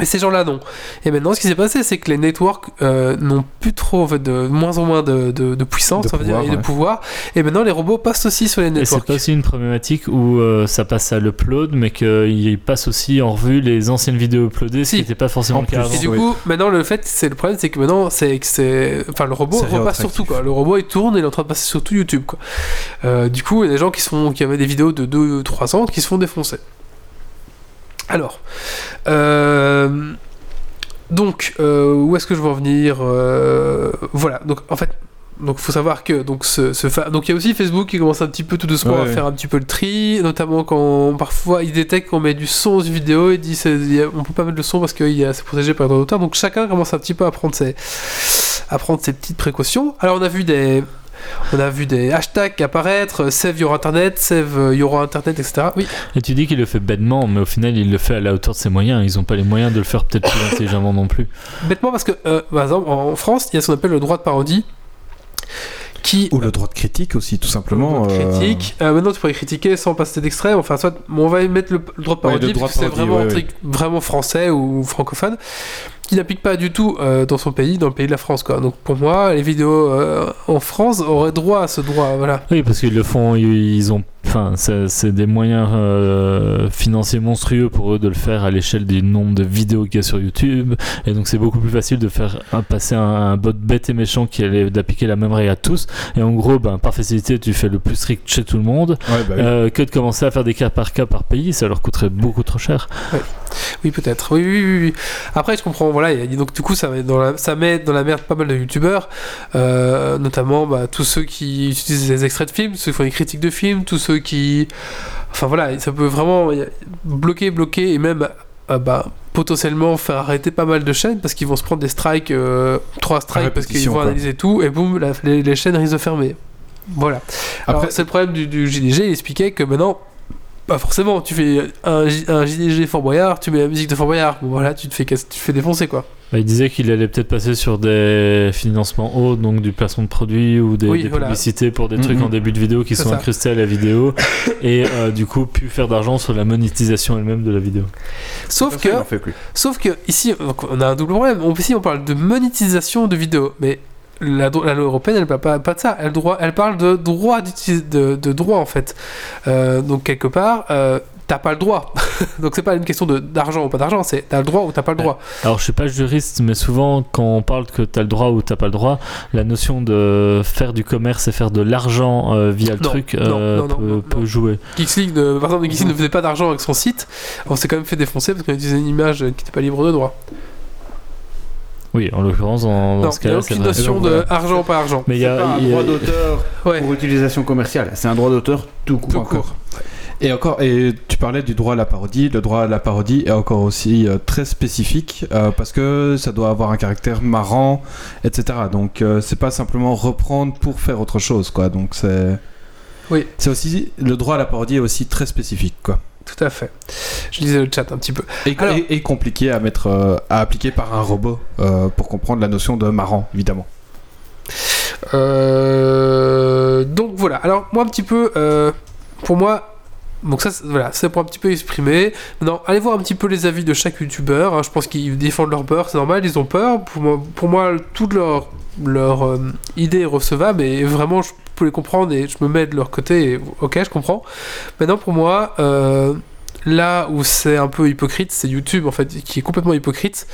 Et ces gens-là, non. Et maintenant, ce qui s'est passé, c'est que les networks euh, n'ont plus trop, en fait, de moins en moins de, de- de puissance, De on va dire, et de pouvoir. Et maintenant, les robots passent aussi sur les Et c'est networks. pas aussi une problématique où euh, ça passe à l'upload, mais qu'il passe aussi en revue les anciennes vidéos uploadées, ce Si. qui n'était pas forcément En le cas plus. avant. Et du Oui. coup, maintenant, le fait, c'est le problème, c'est que maintenant, c'est que c'est, enfin, le robot repasse sur tout, quoi. Le robot, il tourne et il est en train de passer sur tout YouTube, quoi. Euh, du coup, il y a des gens qui se font, qui avaient des vidéos de 2-3 ans qui se font défoncer. Alors, euh, donc, euh, où est-ce que je veux en venir Euh, Voilà, donc en fait, donc faut savoir que donc ce, ce fa- donc il y a aussi Facebook qui commence un petit peu tout doucement Ouais, à faire un petit peu le tri, notamment quand parfois il détecte qu'on met du son sur une vidéo et dit on peut pas mettre le son parce que c'est protégé par les droits d'auteur. Donc chacun commence un petit peu à prendre ses à prendre ses petites précautions. Alors on a vu des on a vu des hashtags apparaître, euh, Save Your Internet, Save euh, Your Internet, etc. Oui, Et tu dis qu'il le fait bêtement, mais au final il le fait à la hauteur de ses moyens. Ils n'ont pas les moyens de le faire peut-être plus intelligemment non plus. bêtement parce que, euh, par exemple, en France, il y a ce qu'on appelle le droit de parodie, qui Ou le droit de critique aussi, tout simplement. Le droit de critique. Euh, maintenant, tu pourrais critiquer sans passer d'extrait. Enfin, soit, bon, on va mettre le, le droit de Ouais, parodie, droit parce que de c'est ouais, un truc vraiment français ou francophone, qui n'applique pas du tout euh, dans son pays, dans le pays de la France. Quoi. Donc, pour moi, les vidéos euh, en France auraient droit à ce droit. Voilà. Oui, parce qu'ils le font, ils ont. Enfin, c'est des moyens euh, financiers monstrueux pour eux de le faire à l'échelle du nombre de vidéos qu'il y a sur YouTube. Et donc, c'est beaucoup plus facile de faire un- passer un, un bot bête et méchant qui allait d'appliquer la même règle à tous. Et en gros, ben, par facilité, tu fais le plus strict chez tout le monde. Ouais, bah oui. euh, que de commencer à faire des cas par cas par pays, ça leur coûterait beaucoup trop cher. Oui, peut-être. Oui, oui, oui, oui. Après, je comprends. Voilà. Il y a- Donc, du coup, ça met dans la, ça met dans la merde pas mal de youtubeurs, euh, notamment bah, tous ceux qui utilisent des extraits de films, ceux qui font des critiques de films, tous ceux qui. Enfin, voilà, ça peut vraiment bloquer, bloquer et même. euh, bah, potentiellement faire arrêter pas mal de chaînes parce qu'ils vont se prendre des strikes, euh, trois strikes parce qu'ils vont quoi. analyser tout et boum, la- les, les chaînes risquent de fermer. Voilà. Alors, Après- c'est le problème du, du JDG, il expliquait que maintenant, pas forcément, tu fais un, JDG Fort Boyard, tu mets la musique de Fort Boyard, bon voilà, tu te fais, casse- tu te fais défoncer quoi. Bah, il disait qu'il allait peut-être passer sur des financements hauts, donc du placement de produits ou des, Oui, des voilà. publicités pour des Mhm. trucs en début de vidéo qui sont ça. incrustés à la vidéo et euh, du coup plus faire d'argent sur la monétisation elle-même de la vidéo. Sauf que, sauf que ici, on a un double problème. On, ici, on parle de monétisation de vidéos, mais la, loi européenne, elle parle pas, pas de ça. Elle, droit, elle parle de droit d'utiliser- de, de droit en fait. Euh, donc quelque part, euh, t'as pas le droit. donc c'est pas une question de d'argent ou pas d'argent, c'est t'as le droit ou t'as pas le droit. Alors je suis pas juriste, mais souvent quand on parle que tu as le droit ou t'as pas le droit, la notion de faire du commerce et faire de l'argent euh, via le Non, truc non, euh, non, non, peut, jouer. Geeks League, ne- par exemple, Geeks ne faisait pas d'argent avec son site. On s'est quand même fait défoncer parce qu'on utilisait une image qui n'était pas libre de droit. Oui, en l'occurrence dans, dans non, ce il n'y a cas-là, c'est vrai. notion de voilà. argent ou pas argent. Mais il y a, pas un droit d'auteur Ouais. pour utilisation commerciale, c'est un droit d'auteur tout court. Tout Encore. court. Et encore, et tu parlais du droit à la parodie. Le droit à la parodie est encore aussi euh, très spécifique euh, parce que ça doit avoir un caractère marrant, etc. Donc euh, c'est pas simplement reprendre pour faire autre chose, quoi. Donc c'est. Oui. C'est aussi le droit à la parodie est aussi très spécifique, quoi. Tout à fait. Je lisais le chat un petit peu. Et, Alors- et- et compliqué à mettre, euh, à appliquer par un robot euh, pour comprendre la notion de marrant, évidemment. Euh, donc voilà. Alors moi un petit peu, pour moi, donc ça c'est- voilà, c'est pour un petit peu exprimer. Maintenant, allez voir un petit peu les avis de chaque youtubeur. hein. Je pense qu'ils défendent leur peur, c'est normal, ils ont peur. Pour moi, pour moi toute leur leur euh, idée est recevable et vraiment je peux les comprendre et je me mets de leur côté. Et, ok, je comprends. Maintenant pour moi. euh, Là où c'est un peu hypocrite, c'est YouTube en fait, qui est complètement hypocrite.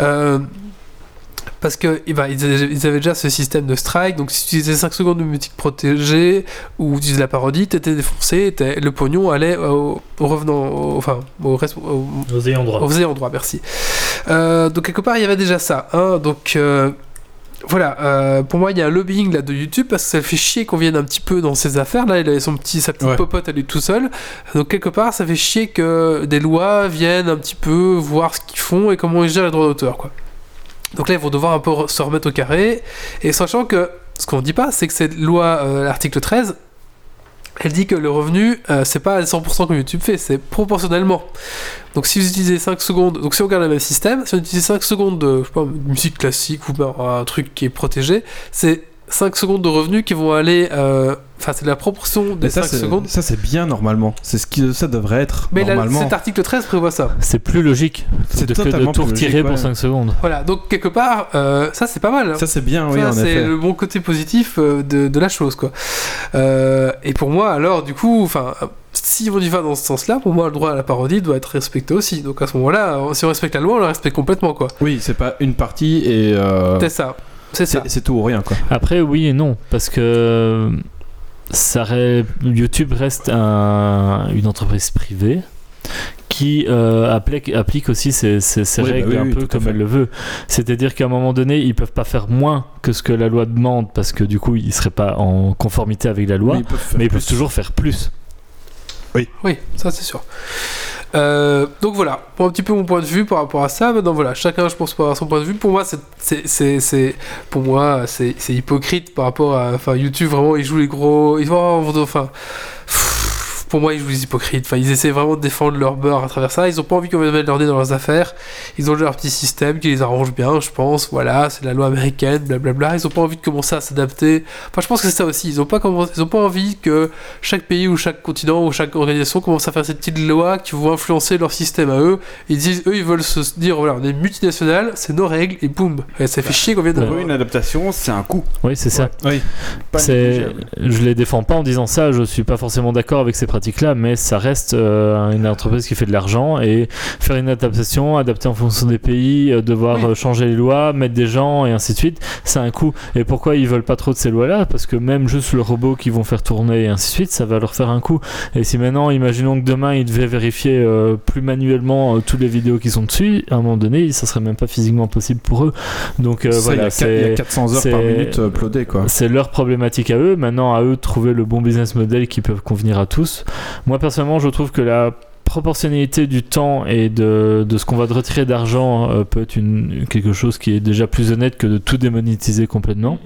Euh, parce que eh ben, ils, avaient, déjà ce système de strike, donc si tu utilisais 5 secondes de musique protégée ou tu utilisais la parodie, t'étais défoncé, le pognon allait au, au revenant, au- enfin au, Aux ayants droit. aux ayants droit, merci. Euh, donc quelque part il y avait déjà ça, hein, donc euh, voilà, euh, pour moi il y a un lobbying là de YouTube parce que ça fait chier qu'on vienne un petit peu dans ses affaires, là il avait son petit, sa petite Ouais. popote à lui tout seul, donc quelque part ça fait chier que des lois viennent un petit peu voir ce qu'ils font et comment ils gèrent les droits d'auteur quoi. Donc là, ils vont devoir un peu se remettre au carré. Et sachant que ce qu'on ne dit pas, c'est que cette loi, euh, l'article 13, elle dit que le revenu, euh, c'est pas à 100% comme YouTube fait, c'est proportionnellement. Donc si vous utilisez 5 secondes, donc si on regarde le même système, si on utilise 5 secondes de, musique classique ou un truc qui est protégé, c'est 5 secondes de revenus qui vont aller. euh, Enfin, c'est la proportion des ça, 5 c'est- secondes. ça c'est bien normalement. C'est ce que ça devrait être Mais là, normalement. cet article 13 prévoit ça. C'est plus logique C'est de, que de totalement tout retirer pour ouais. 5 secondes. Voilà, donc quelque part, euh, ça c'est pas mal. Ça c'est bien, oui, c'est le bon côté positif euh, de, de la chose, quoi. Euh, et pour moi, alors, du coup, enfin, si on y va dans ce sens-là, pour moi, le droit à la parodie doit être respecté aussi. Donc à ce moment-là, si on respecte la loi, on la respecte complètement, quoi. Oui, c'est pas une partie et euh, C'est ça. C'est ça. c'est c'est tout ou rien, quoi. Après, oui et non, parce que ça YouTube reste un- une entreprise privée qui euh, applique, applique aussi ses, ses- ses Oui, bah règles oui, un oui, peu comme elle le veut. C'est-à-dire qu'à un moment donné, ils peuvent pas faire moins que ce que la loi demande, parce que du coup, ils seraient pas en conformité avec la loi, Mais ils peuvent faire mais ils peuvent plus. toujours faire plus. Oui, ça c'est sûr. Euh, donc voilà, pour un petit peu mon point de vue par rapport à ça. Maintenant voilà, chacun je pense peut avoir son point de vue. Pour moi, c'est, pour moi c'est, hypocrite par rapport à, enfin YouTube vraiment ils jouent les gros, ils vont, enfin, pour moi ils jouent les hypocrites. Enfin ils essaient vraiment de défendre leur beurre à travers ça. Ils ont pas envie qu'on vienne mettre leur nez dans leurs affaires. Ils ont leur petit système qui les arrange bien, je pense. Voilà, c'est la loi américaine, blablabla. Ils ont pas envie de commencer à s'adapter. Enfin je pense que c'est ça aussi. Ils ont pas commencé, ils ont pas envie que chaque pays ou chaque continent ou chaque organisation commence à faire ces petites lois qui vont influencer leur système à eux. Ils disent, eux, ils veulent se dire, voilà, on est multinational, c'est nos règles, et boum. Et ça fait chier qu'on vienne de... Pour eux, une adaptation, c'est un coût. Oui, c'est ça. Oui. Pas C'est, négligeable. je les défends pas en disant ça. Je suis pas forcément d'accord avec ces pratiques-là, mais ça reste euh, une entreprise qui fait de l'argent et faire une adaptation, adapter en fonction des pays, euh, devoir Oui. euh, changer les lois, mettre des gens et ainsi de suite, c'est un coût. Et pourquoi ils veulent pas trop de ces lois-là? Parce que même juste le robot qu'ils vont faire tourner et ainsi de suite, ça va leur faire un coût. Et si maintenant, imaginons que demain ils devaient vérifier euh, plus manuellement euh, toutes les vidéos qui sont dessus, à un moment donné, ça serait même pas physiquement possible pour eux. Donc euh, Ça, voilà, a quatre- il y a c'est 400 heures par minute uploadées, quoi. c'est leur problématique à eux. Maintenant, à eux de trouver le bon business model qui peut convenir à tous. Moi, personnellement, je trouve que la proportionnalité du temps et de, de ce qu'on va te retirer d'argent euh, peut être une, quelque chose qui est déjà plus honnête que de tout démonétiser complètement.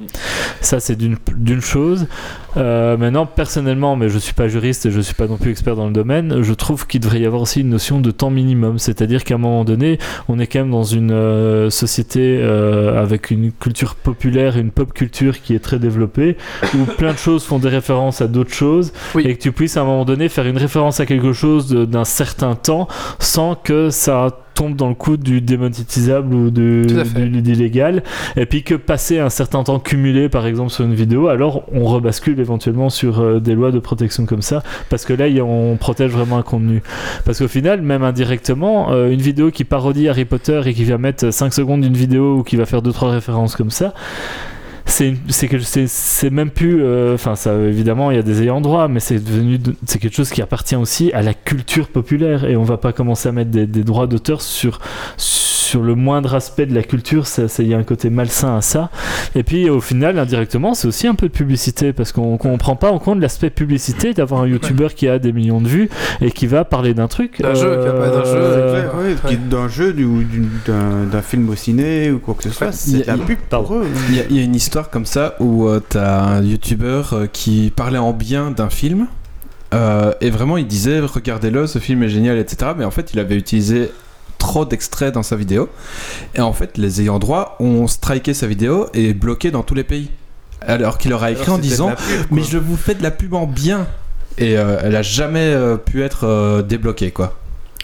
Ça, c'est d'une chose. Euh, maintenant, personnellement, mais je suis pas juriste et je suis pas non plus expert dans le domaine, je trouve qu'il devrait y avoir aussi une notion de temps minimum. C'est-à-dire qu'à un moment donné, on est quand même dans une euh, société avec une culture populaire, une pop culture qui est très développée, où plein de choses font des références à d'autres choses, Oui. et que tu puisses à un moment donné faire une référence à quelque chose d'un certain temps sans que ça tombe dans le coup du démonétisable ou du, du- d'illégal et puis que passer un certain temps cumulé par exemple sur une vidéo alors on rebascule éventuellement sur euh, des lois de protection comme ça parce que là on protège vraiment un contenu. Parce qu'au final même indirectement euh, une vidéo qui parodie Harry Potter et qui va mettre 5 secondes d'une vidéo ou qui va faire 2-3 références comme ça c'est même plus euh, enfin évidemment il y a des ayants droit mais c'est devenu de- c'est quelque chose qui appartient aussi à la culture populaire. Et on va pas commencer à mettre des, droits d'auteur sur le moindre aspect de la culture ça ça- il y a un côté malsain à ça et puis au final indirectement c'est aussi un peu de publicité parce qu'on qu'on prend pas en compte l'aspect publicité d'avoir un youtubeur qui a des millions de vues et qui va parler d'un truc D'un jeu, qui va parler d'un jeu, euh, Ouais, est d'un jeu du- ou d'un d'un film au ciné ou quoi que ce soit. C'est il y de a- la pub pour eux. Il y, a- il y a une histoire comme ça où euh, t'as un youtubeur euh, qui parlait en bien d'un film euh, et vraiment il disait regardez-le, ce film est génial, etc. Mais en fait il avait utilisé trop d'extraits dans sa vidéo et en fait les ayants droit ont striké sa vidéo et bloqué dans tous les pays. Alors qu'il leur a écrit en Alors, disant pub, mais je vous fais de la pub en bien et euh, elle a jamais euh, pu être euh, débloquée quoi.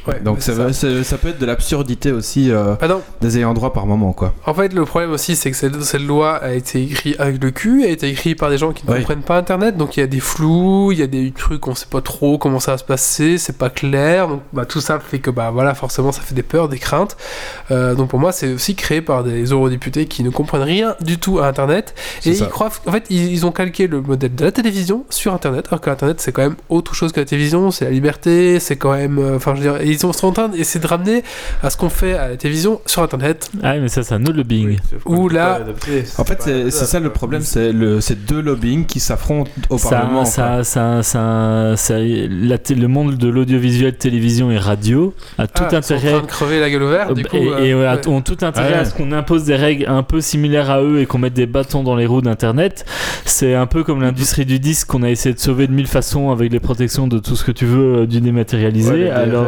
Ouais, Donc ça, peut être de l'absurdité aussi euh, Ah des ayants droit par moment quoi. En fait, le problème aussi, c'est que cette, cette loi a été écrite avec le cul, a été écrite par des gens qui ne comprennent pas Internet, donc il y a des flous, il y a des trucs, on sait pas trop comment ça va se passer, c'est pas clair, donc bah, tout ça fait que bah voilà, forcément, ça fait des peurs, des craintes. Euh, donc pour moi, c'est aussi créé par des eurodéputés qui ne comprennent rien du tout à Internet. Et ils croient, en fait, ils, ils ont calqué le modèle de la télévision sur Internet, alors que Internet c'est quand même autre chose que la télévision, c'est la liberté, c'est quand même, euh, enfin, je veux dire, ils sont en train d'essayer de ramener à ce qu'on fait à la télévision sur Internet. ah mais ça c'est un autre lobbying Ou là- En fait, c'est ça le problème, c'est le c'est deux lobbying qui s'affrontent au Parlement. ça, ça, ça, le monde de l'audiovisuel, télévision et radio a tout Ah, ils sont en intérêt train de crever la gueule ouverte, du coup. et, et, euh, ouais. ont tout intérêt Ouais. à ce qu'on impose des règles un peu similaires à eux et qu'on mette des bâtons dans les roues d'internet. C'est un peu comme l'industrie du disque qu'on a essayé de sauver de mille façons avec les protections de tout ce que tu veux euh, du dématérialisé. Alors.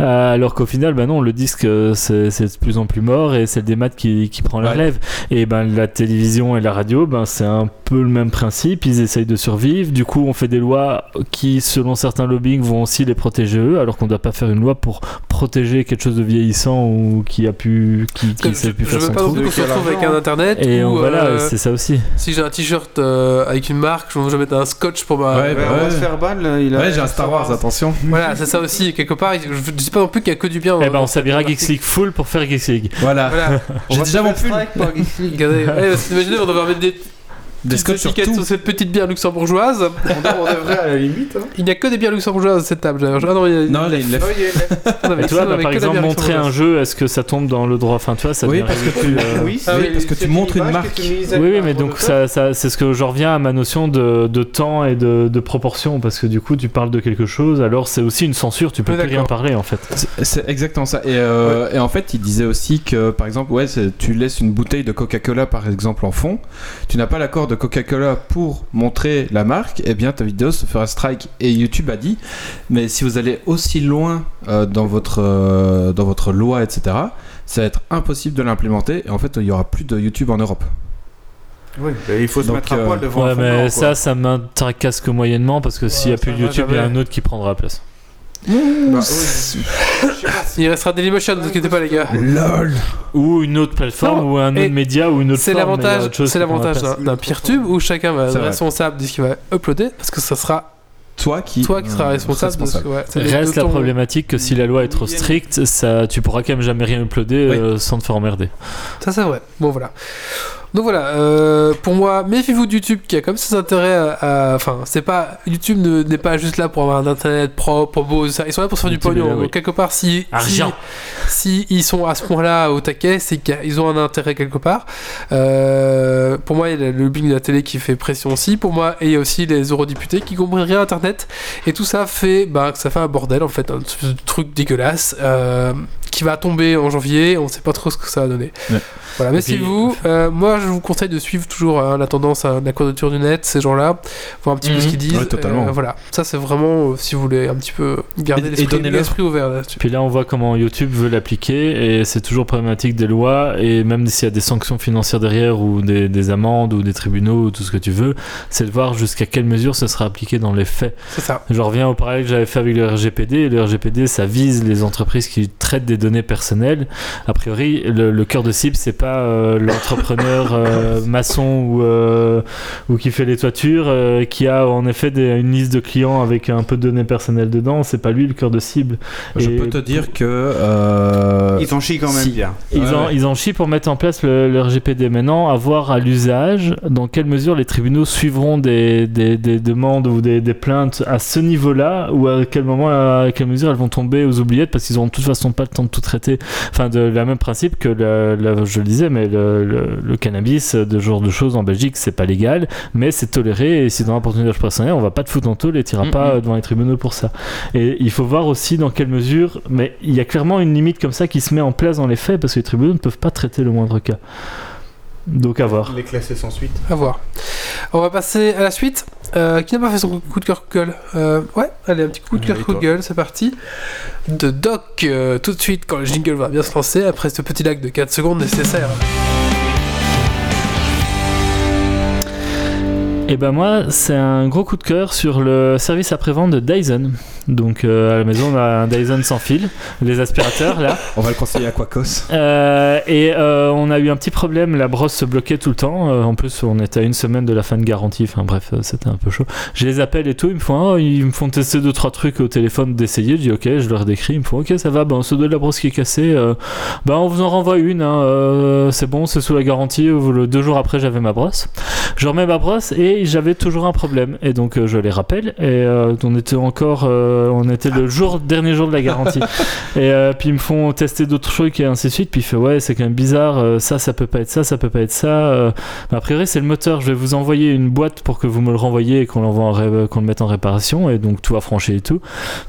Euh, alors qu'au final, bah non, le disque euh, c'est c'est de plus en plus mort et c'est le démat qui, qui prend la Ouais. relève. Et ben la télévision et la radio, ben c'est un peu le même principe. Ils essayent de survivre. Du coup, on fait des lois qui, selon certains lobbying, vont aussi les protéger eux, alors qu'on ne doit pas faire une loi pour protéger quelque chose de vieillissant ou qui a pu, qui, qui je, sait plus je faire veux son pas qu'on se retrouve avec un internet Et où on- voilà, euh, c'est ça aussi. si j'ai un t-shirt euh, avec une marque, je vais mettre un scotch pour ma. Ouais, Ouais, bah on va ouais. se faire il a- Ouais, j'ai un Star Wars, attention. Voilà, c'est ça aussi. Quelque part, je je dis pas non plus qu'il y a que du bien. Eh ben, on s'habillera Geeks League full pour faire Geeks League. Voilà. Voilà. J'ai déjà mon pull. Regardez, imaginez, on devrait mettre des Des petites scotch sur cette petite bière luxembourgeoise. On devrait à la limite. hein. Il n'y a que des bières luxembourgeoises à cette table. Ah non, il y a- Non, on avait tu vois, bah, par exemple, montrer un jeu, est-ce que ça tombe dans le droit Enfin, tu vois, ça Oui, parce que tu- euh, Oui, Ah parce que tu montres une marque. Oui, mais donc ça, ça, c'est ce que j'en reviens à ma notion de, de temps et de, de proportion, parce que du coup, tu parles de quelque chose, alors c'est aussi une censure, tu peux plus rien parler en fait. C'est- exactement ça. Et, euh, et en fait, il disait aussi que, par exemple, ouais, tu laisses une bouteille de Coca-Cola, par exemple, en fond. Tu n'as pas l'accord de Coca-Cola pour montrer la marque. Eh bien, ta vidéo se fera strike. Et YouTube a dit, mais si vous allez aussi loin euh, dans votre euh, dans votre loi, etc., ça va être impossible de l'implémenter. Et en fait, il y aura plus de YouTube en Europe. Oui, il faut se Donc, mettre à euh, poil devant Ouais, mais ça, ça m'intéresse que moyennement, parce que s'il n'y a plus de YouTube, il y a un autre qui prendra la place. Bah, oui. Il restera Dailymotion, ne vous inquiétez pas, les gars. LOL Ou une autre plateforme, Non, ou un et autre média, ou une autre C'est forme, mais il y a l'avantage, autre chose c'est l'avantage d'un d'un peer-tube où chacun va C'est être vrai. responsable de ce qu'il va uploader parce que ça sera Toi qui, toi qui seras euh, responsable, de ce que ouais, c'est de Reste la ton- problématique que si la loi est trop stricte, ça, tu pourras quand même jamais rien uploader Oui. euh, sans te faire emmerder. Ça, c'est vrai. Bon, voilà. Donc voilà, euh, pour moi, méfiez-vous de YouTube qui a comme ses intérêts à. Enfin, c'est pas. YouTube ne- n'est pas juste là pour avoir un internet propre, beau, ça. Ils sont là pour se faire du pognon. là, oui. Donc, quelque part, si. Argent. Si, si ils sont à ce point-là au taquet, c'est qu'ils ont un intérêt quelque part. Euh, pour moi, il y a le lobbying de la télé qui fait pression aussi. Pour moi, et il y a aussi les eurodéputés qui comprennent rien à Internet. Et tout ça fait, bah, que ça fait un bordel en fait, un truc dégueulasse euh, qui va tomber en janvier. On sait pas trop ce que ça va donner. Ouais. Voilà, mais puis- si vous, euh, moi je vous conseille de suivre toujours hein, la tendance à la quadrature du net, ces gens-là, voir un petit peu Mhm. ce qu'ils disent. Ouais, totalement. Euh, voilà, ça c'est vraiment euh, si vous voulez un petit peu garder l'esprit ouvert là-dessus. Puis là, on voit comment YouTube veut l'appliquer et c'est toujours problématique des lois. Et même s'il y a des sanctions financières derrière ou des, des amendes ou des tribunaux ou tout ce que tu veux, c'est de voir jusqu'à quelle mesure ce sera appliqué dans les faits. C'est ça. Je reviens au parallèle que j'avais fait avec le RGPD. Le RGPD, ça vise les entreprises qui traitent des données personnelles. A priori, le, le cœur de cible, c'est pas euh, l'entrepreneur euh, maçon ou, euh, ou qui fait les toitures, euh, qui a en effet des- une liste de clients avec un peu de données personnelles dedans. C'est pas lui le cœur de cible. Je Et peux te dire que. euh, Ils en chient quand même si. bien. Ils, Ouais, en, ouais. ils en chient pour mettre en place le, le RGPD. Maintenant, à voir à l'usage dans quelle mesure les tribunaux suivront des, des, des demandes ou des, des plaintes à ce niveau-là ou à quel moment, à quelle mesure elles vont tomber aux oubliettes parce qu'ils n'auront de toute façon pas le temps de tout traiter. Enfin, de la même principe que, le, le- je le disais, mais le, le- le cannabis, de ce genre de choses en Belgique, c'est pas légal, mais c'est toléré et si dans l'opportunité d'usage personnel, on va pas te foutre en taule et t'iras Mhm. pas euh, devant les tribunaux pour ça. Et il faut voir aussi dans quelle mesure, mais il y a clairement une limite comme ça qui se met en place dans les faits parce que les tribunaux ne peuvent pas traiter le moindre cas. Donc à voir. Les classer sans suite. À voir. On va passer à la suite. Euh, qui n'a pas fait son coup de cœur coup de gueule Euh, Ouais, allez, un petit coup de cœur gueule, c'est parti. De Doc, euh, tout de suite quand le jingle va bien se lancer, après ce petit lac de 4 secondes nécessaire. Et ben moi, c'est un gros coup de cœur sur le service après-vente de Dyson. Donc euh, à la maison, on a un Dyson sans fil, les aspirateurs là. On va le conseiller à Quacos. Euh, et euh, on a eu un petit problème, la brosse se bloquait tout le temps. Euh, en plus, on était à une semaine de la fin de garantie. Enfin bref, c'était un peu chaud. Je les appelle et tout, ils me font, oh, ils me font tester deux trois trucs au téléphone d'essayer. Je dis ok, je leur décris. Ils me font ok, ça va. Ben ce de la brosse qui est cassée, ben on vous en renvoie une. hein, c'est bon, c'est sous la garantie. Le deux jours après, j'avais ma brosse. Je remets ma brosse et j'avais toujours un problème. Et donc je les rappelle. Et on était encore, on était le jour dernier jour de la garantie. Et euh, puis ils me font tester d'autres trucs et ainsi de suite. Puis il fait ouais, c'est quand même bizarre. euh, ça, ça peut pas être ça, ça peut pas être ça. euh. Mais a priori, c'est le moteur. Je vais vous envoyer une boîte pour que vous me le renvoyiez et qu'on l'envoie qu'on le mette en réparation. Et donc tout va franchi et tout.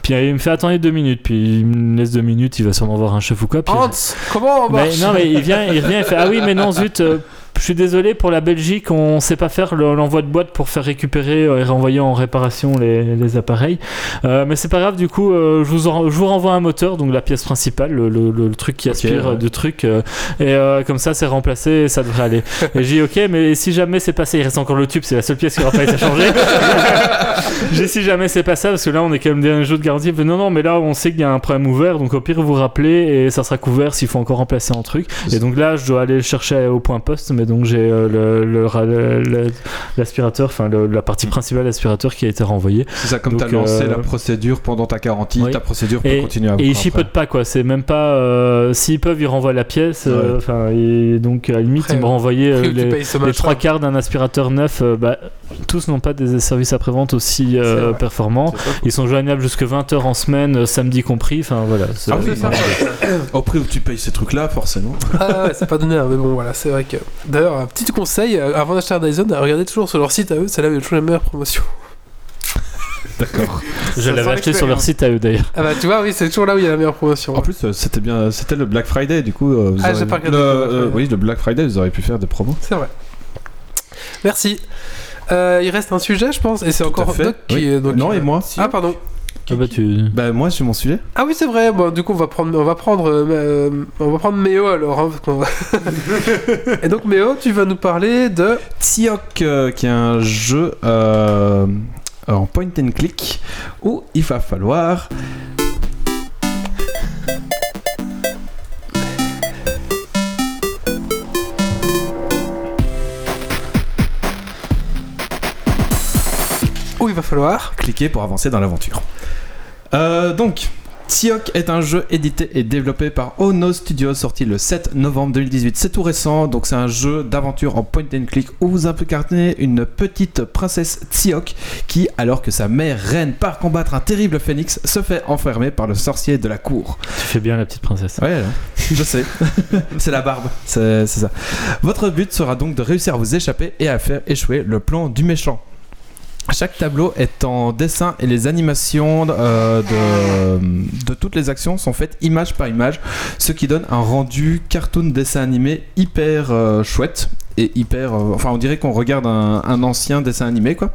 Puis euh, il me fait attendez deux minutes. Puis il me laisse deux minutes. Il va sûrement voir un chef ou quoi. Puis Hans, comment on mais marche non, mais il vient, il revient, il fait Ah oui, mais non, zut, euh, je suis désolé pour la Belgique, on sait pas faire le- l'envoi de boîte pour faire récupérer euh, et renvoyer en réparation les, les appareils. Euh, mais c'est pas grave, du coup, euh, je, vous en- je vous renvoie un moteur, donc la pièce principale, le, le- le truc qui aspire ouais. euh, de truc, euh, et comme ça, c'est remplacé et ça devrait aller. Et j'ai dit Ok, mais si jamais c'est passé, il reste encore le tube, c'est la seule pièce qui aura pas été changée. j'ai dit, si jamais c'est pas ça, parce que là, on est quand même dernier jour de garantie. Il fait, non, non, mais là, on sait qu'il y a un problème ouvert, donc au pire, vous rappelez et ça sera couvert s'il faut encore remplacer un truc. Et donc là, je dois aller le chercher au point poste, mais donc j'ai euh, le- le ra- le- le- l'aspirateur, enfin le- la partie principale de l'aspirateur qui a été renvoyée. C'est ça, comme tu as lancé euh, la procédure pendant ta garantie, oui. ta procédure peut Et- continuer à Et ils chipotent pas quoi, c'est même pas. euh, S'ils peuvent, ils renvoient la pièce. Ouais. Enfin, et donc à la limite, Après, ils me renvoyaient euh, les, trois quarts d'un aspirateur neuf. euh, bah, tous n'ont pas des services après-vente aussi euh, performants. Ils sont joignables jusque 20h en semaine, samedi compris. Enfin voilà. Ah oui, c'est ça. Au prix où tu payes ces trucs-là, forcément. Ah ouais, c'est pas donné, hein, mais bon, voilà, c'est vrai que. D'ailleurs, un petit conseil, euh, avant d'acheter un Dyson, regardez toujours sur leur site à eux, c'est là où il y a toujours les meilleures promotions. D'accord. Je l'avais acheté sur leur site à eux d'ailleurs. Ah bah, tu vois, oui, c'est toujours là où il y a la meilleure promotion. En plus, euh, c'était bien, c'était le Black Friday, du coup. euh, vous Ah, aurez- j'ai pas regardé le- euh, oui, le Black Friday, vous auriez pu faire des promos. C'est vrai. Merci. Euh, il reste un sujet, je pense, et c'est encore. Doc qui Oui. est. donc, non, euh, et moi Ah, pardon. Ah bah, tu... Bah, moi, j'ai mon sujet. Ah oui, c'est vrai. Bon, du coup, on va prendre, on va prendre, euh, euh, on va prendre Méo alors. hein, parce qu'on va- et donc, Méo, tu vas nous parler de. Tiok, euh, qui est un jeu euh, en point and click où il va falloir. Où il va falloir. cliquer pour avancer dans l'aventure. Euh, donc, Tiok est un jeu édité et développé par Ono Studios, sorti le 7 novembre 2018. C'est tout récent, donc c'est un jeu d'aventure en point and click où vous incarnez une petite princesse Tiok qui, alors que sa mère reine part combattre un terrible phénix, se fait enfermer par le sorcier de la cour. Tu fais bien la petite princesse. Ouais, je sais. c'est la barbe, c'est ça. Votre but sera donc de réussir à vous échapper et à faire échouer le plan du méchant. Chaque tableau est en dessin et les animations euh, de, toutes les actions sont faites image par image, ce qui donne un rendu cartoon dessin animé hyper euh, chouette et hyper. euh, enfin, on dirait qu'on regarde un, ancien dessin animé quoi.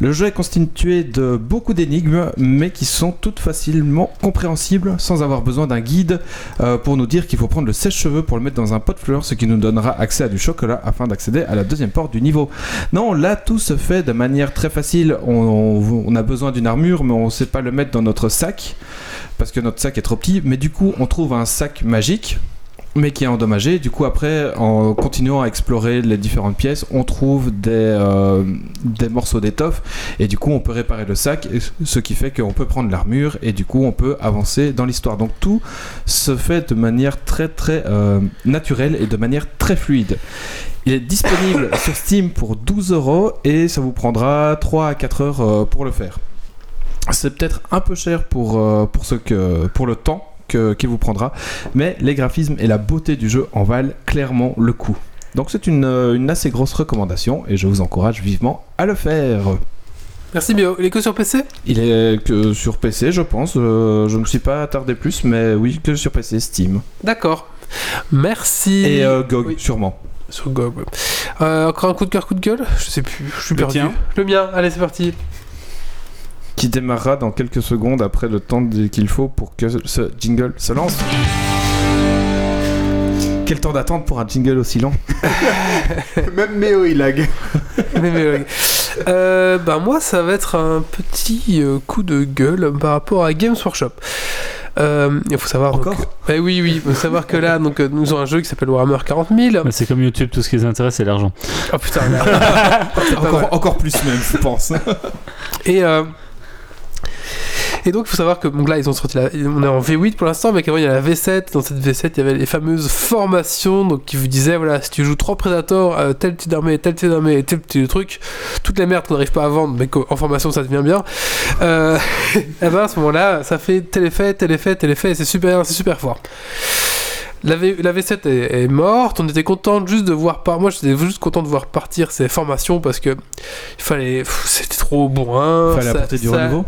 Le jeu est constitué de beaucoup d'énigmes, mais qui sont toutes facilement compréhensibles sans avoir besoin d'un guide euh, pour nous dire qu'il faut prendre le sèche-cheveux pour le mettre dans un pot de fleurs, ce qui nous donnera accès à du chocolat afin d'accéder à la deuxième porte du niveau. Non, là tout se fait de manière très facile. On a besoin d'une armure, mais on ne sait pas le mettre dans notre sac parce que notre sac est trop petit. Mais du coup, on trouve un sac magique. Mais qui est endommagé. Du coup, après, en continuant à explorer les différentes pièces, on trouve des, euh, des morceaux d'étoffe. Et du coup, on peut réparer le sac, ce qui fait qu'on peut prendre l'armure. Et du coup, on peut avancer dans l'histoire. Donc, tout se fait de manière très, très euh, naturelle et de manière très fluide. Il est disponible sur Steam pour 12 euros et ça vous prendra 3 à 4 heures euh, pour le faire. C'est peut-être un peu cher pour, pour, ce que, pour le temps que- qu'il vous prendra, mais les graphismes et la beauté du jeu en valent clairement le coup. Donc c'est une, euh, une assez grosse recommandation et je vous encourage vivement à le faire. Merci Bio. Il est que sur PC Il est que sur PC, je pense. euh, je ne me suis pas attardé plus, mais oui, que sur PC, Steam. D'accord. Merci. Et euh, GOG, Oui. sûrement. Sur GOG. Euh, encore un coup de cœur, coup de gueule? Je sais plus, je suis Le perdu. tien Le mien, allez, c'est parti. Qui démarrera dans quelques secondes après le temps qu'il faut pour que ce jingle se lance. Quel temps d'attente pour un jingle aussi long Même Méo il lag. Mais, mais, ouais. Euh, bah, moi, ça va être un petit euh, coup de gueule par rapport à Games Workshop. Euh, Il faut savoir. donc- Encore Bah oui, oui, il faut savoir que là, donc, nous avons un jeu qui s'appelle Warhammer 40 000. Mais c'est comme YouTube, tout ce qui les intéresse, c'est l'argent. Oh putain, encore, encore plus même, je pense. Et, euh, et donc, il faut savoir que donc là, ils ont sorti la, on est en V8 pour l'instant, mais qu'avant, il y a la V7. Dans cette V7, il y avait les fameuses formations donc, qui vous disaient voilà, si tu joues trois Predators, euh, tel type d'armée, tel type d'armée et tel petit truc, toute la merde qu'on n'arrive pas à vendre, mais qu'en formation, ça devient bien. Euh, et ben à ce moment-là, ça fait tel effet, tel effet, tel effet, et c'est super, c'est super fort. La, v, la V7 est, est morte, on était content juste de voir par moi j'étais juste content de voir partir ces formations parce que il fallait c'était trop bourrin Fallait ça- apporter du ça- renouveau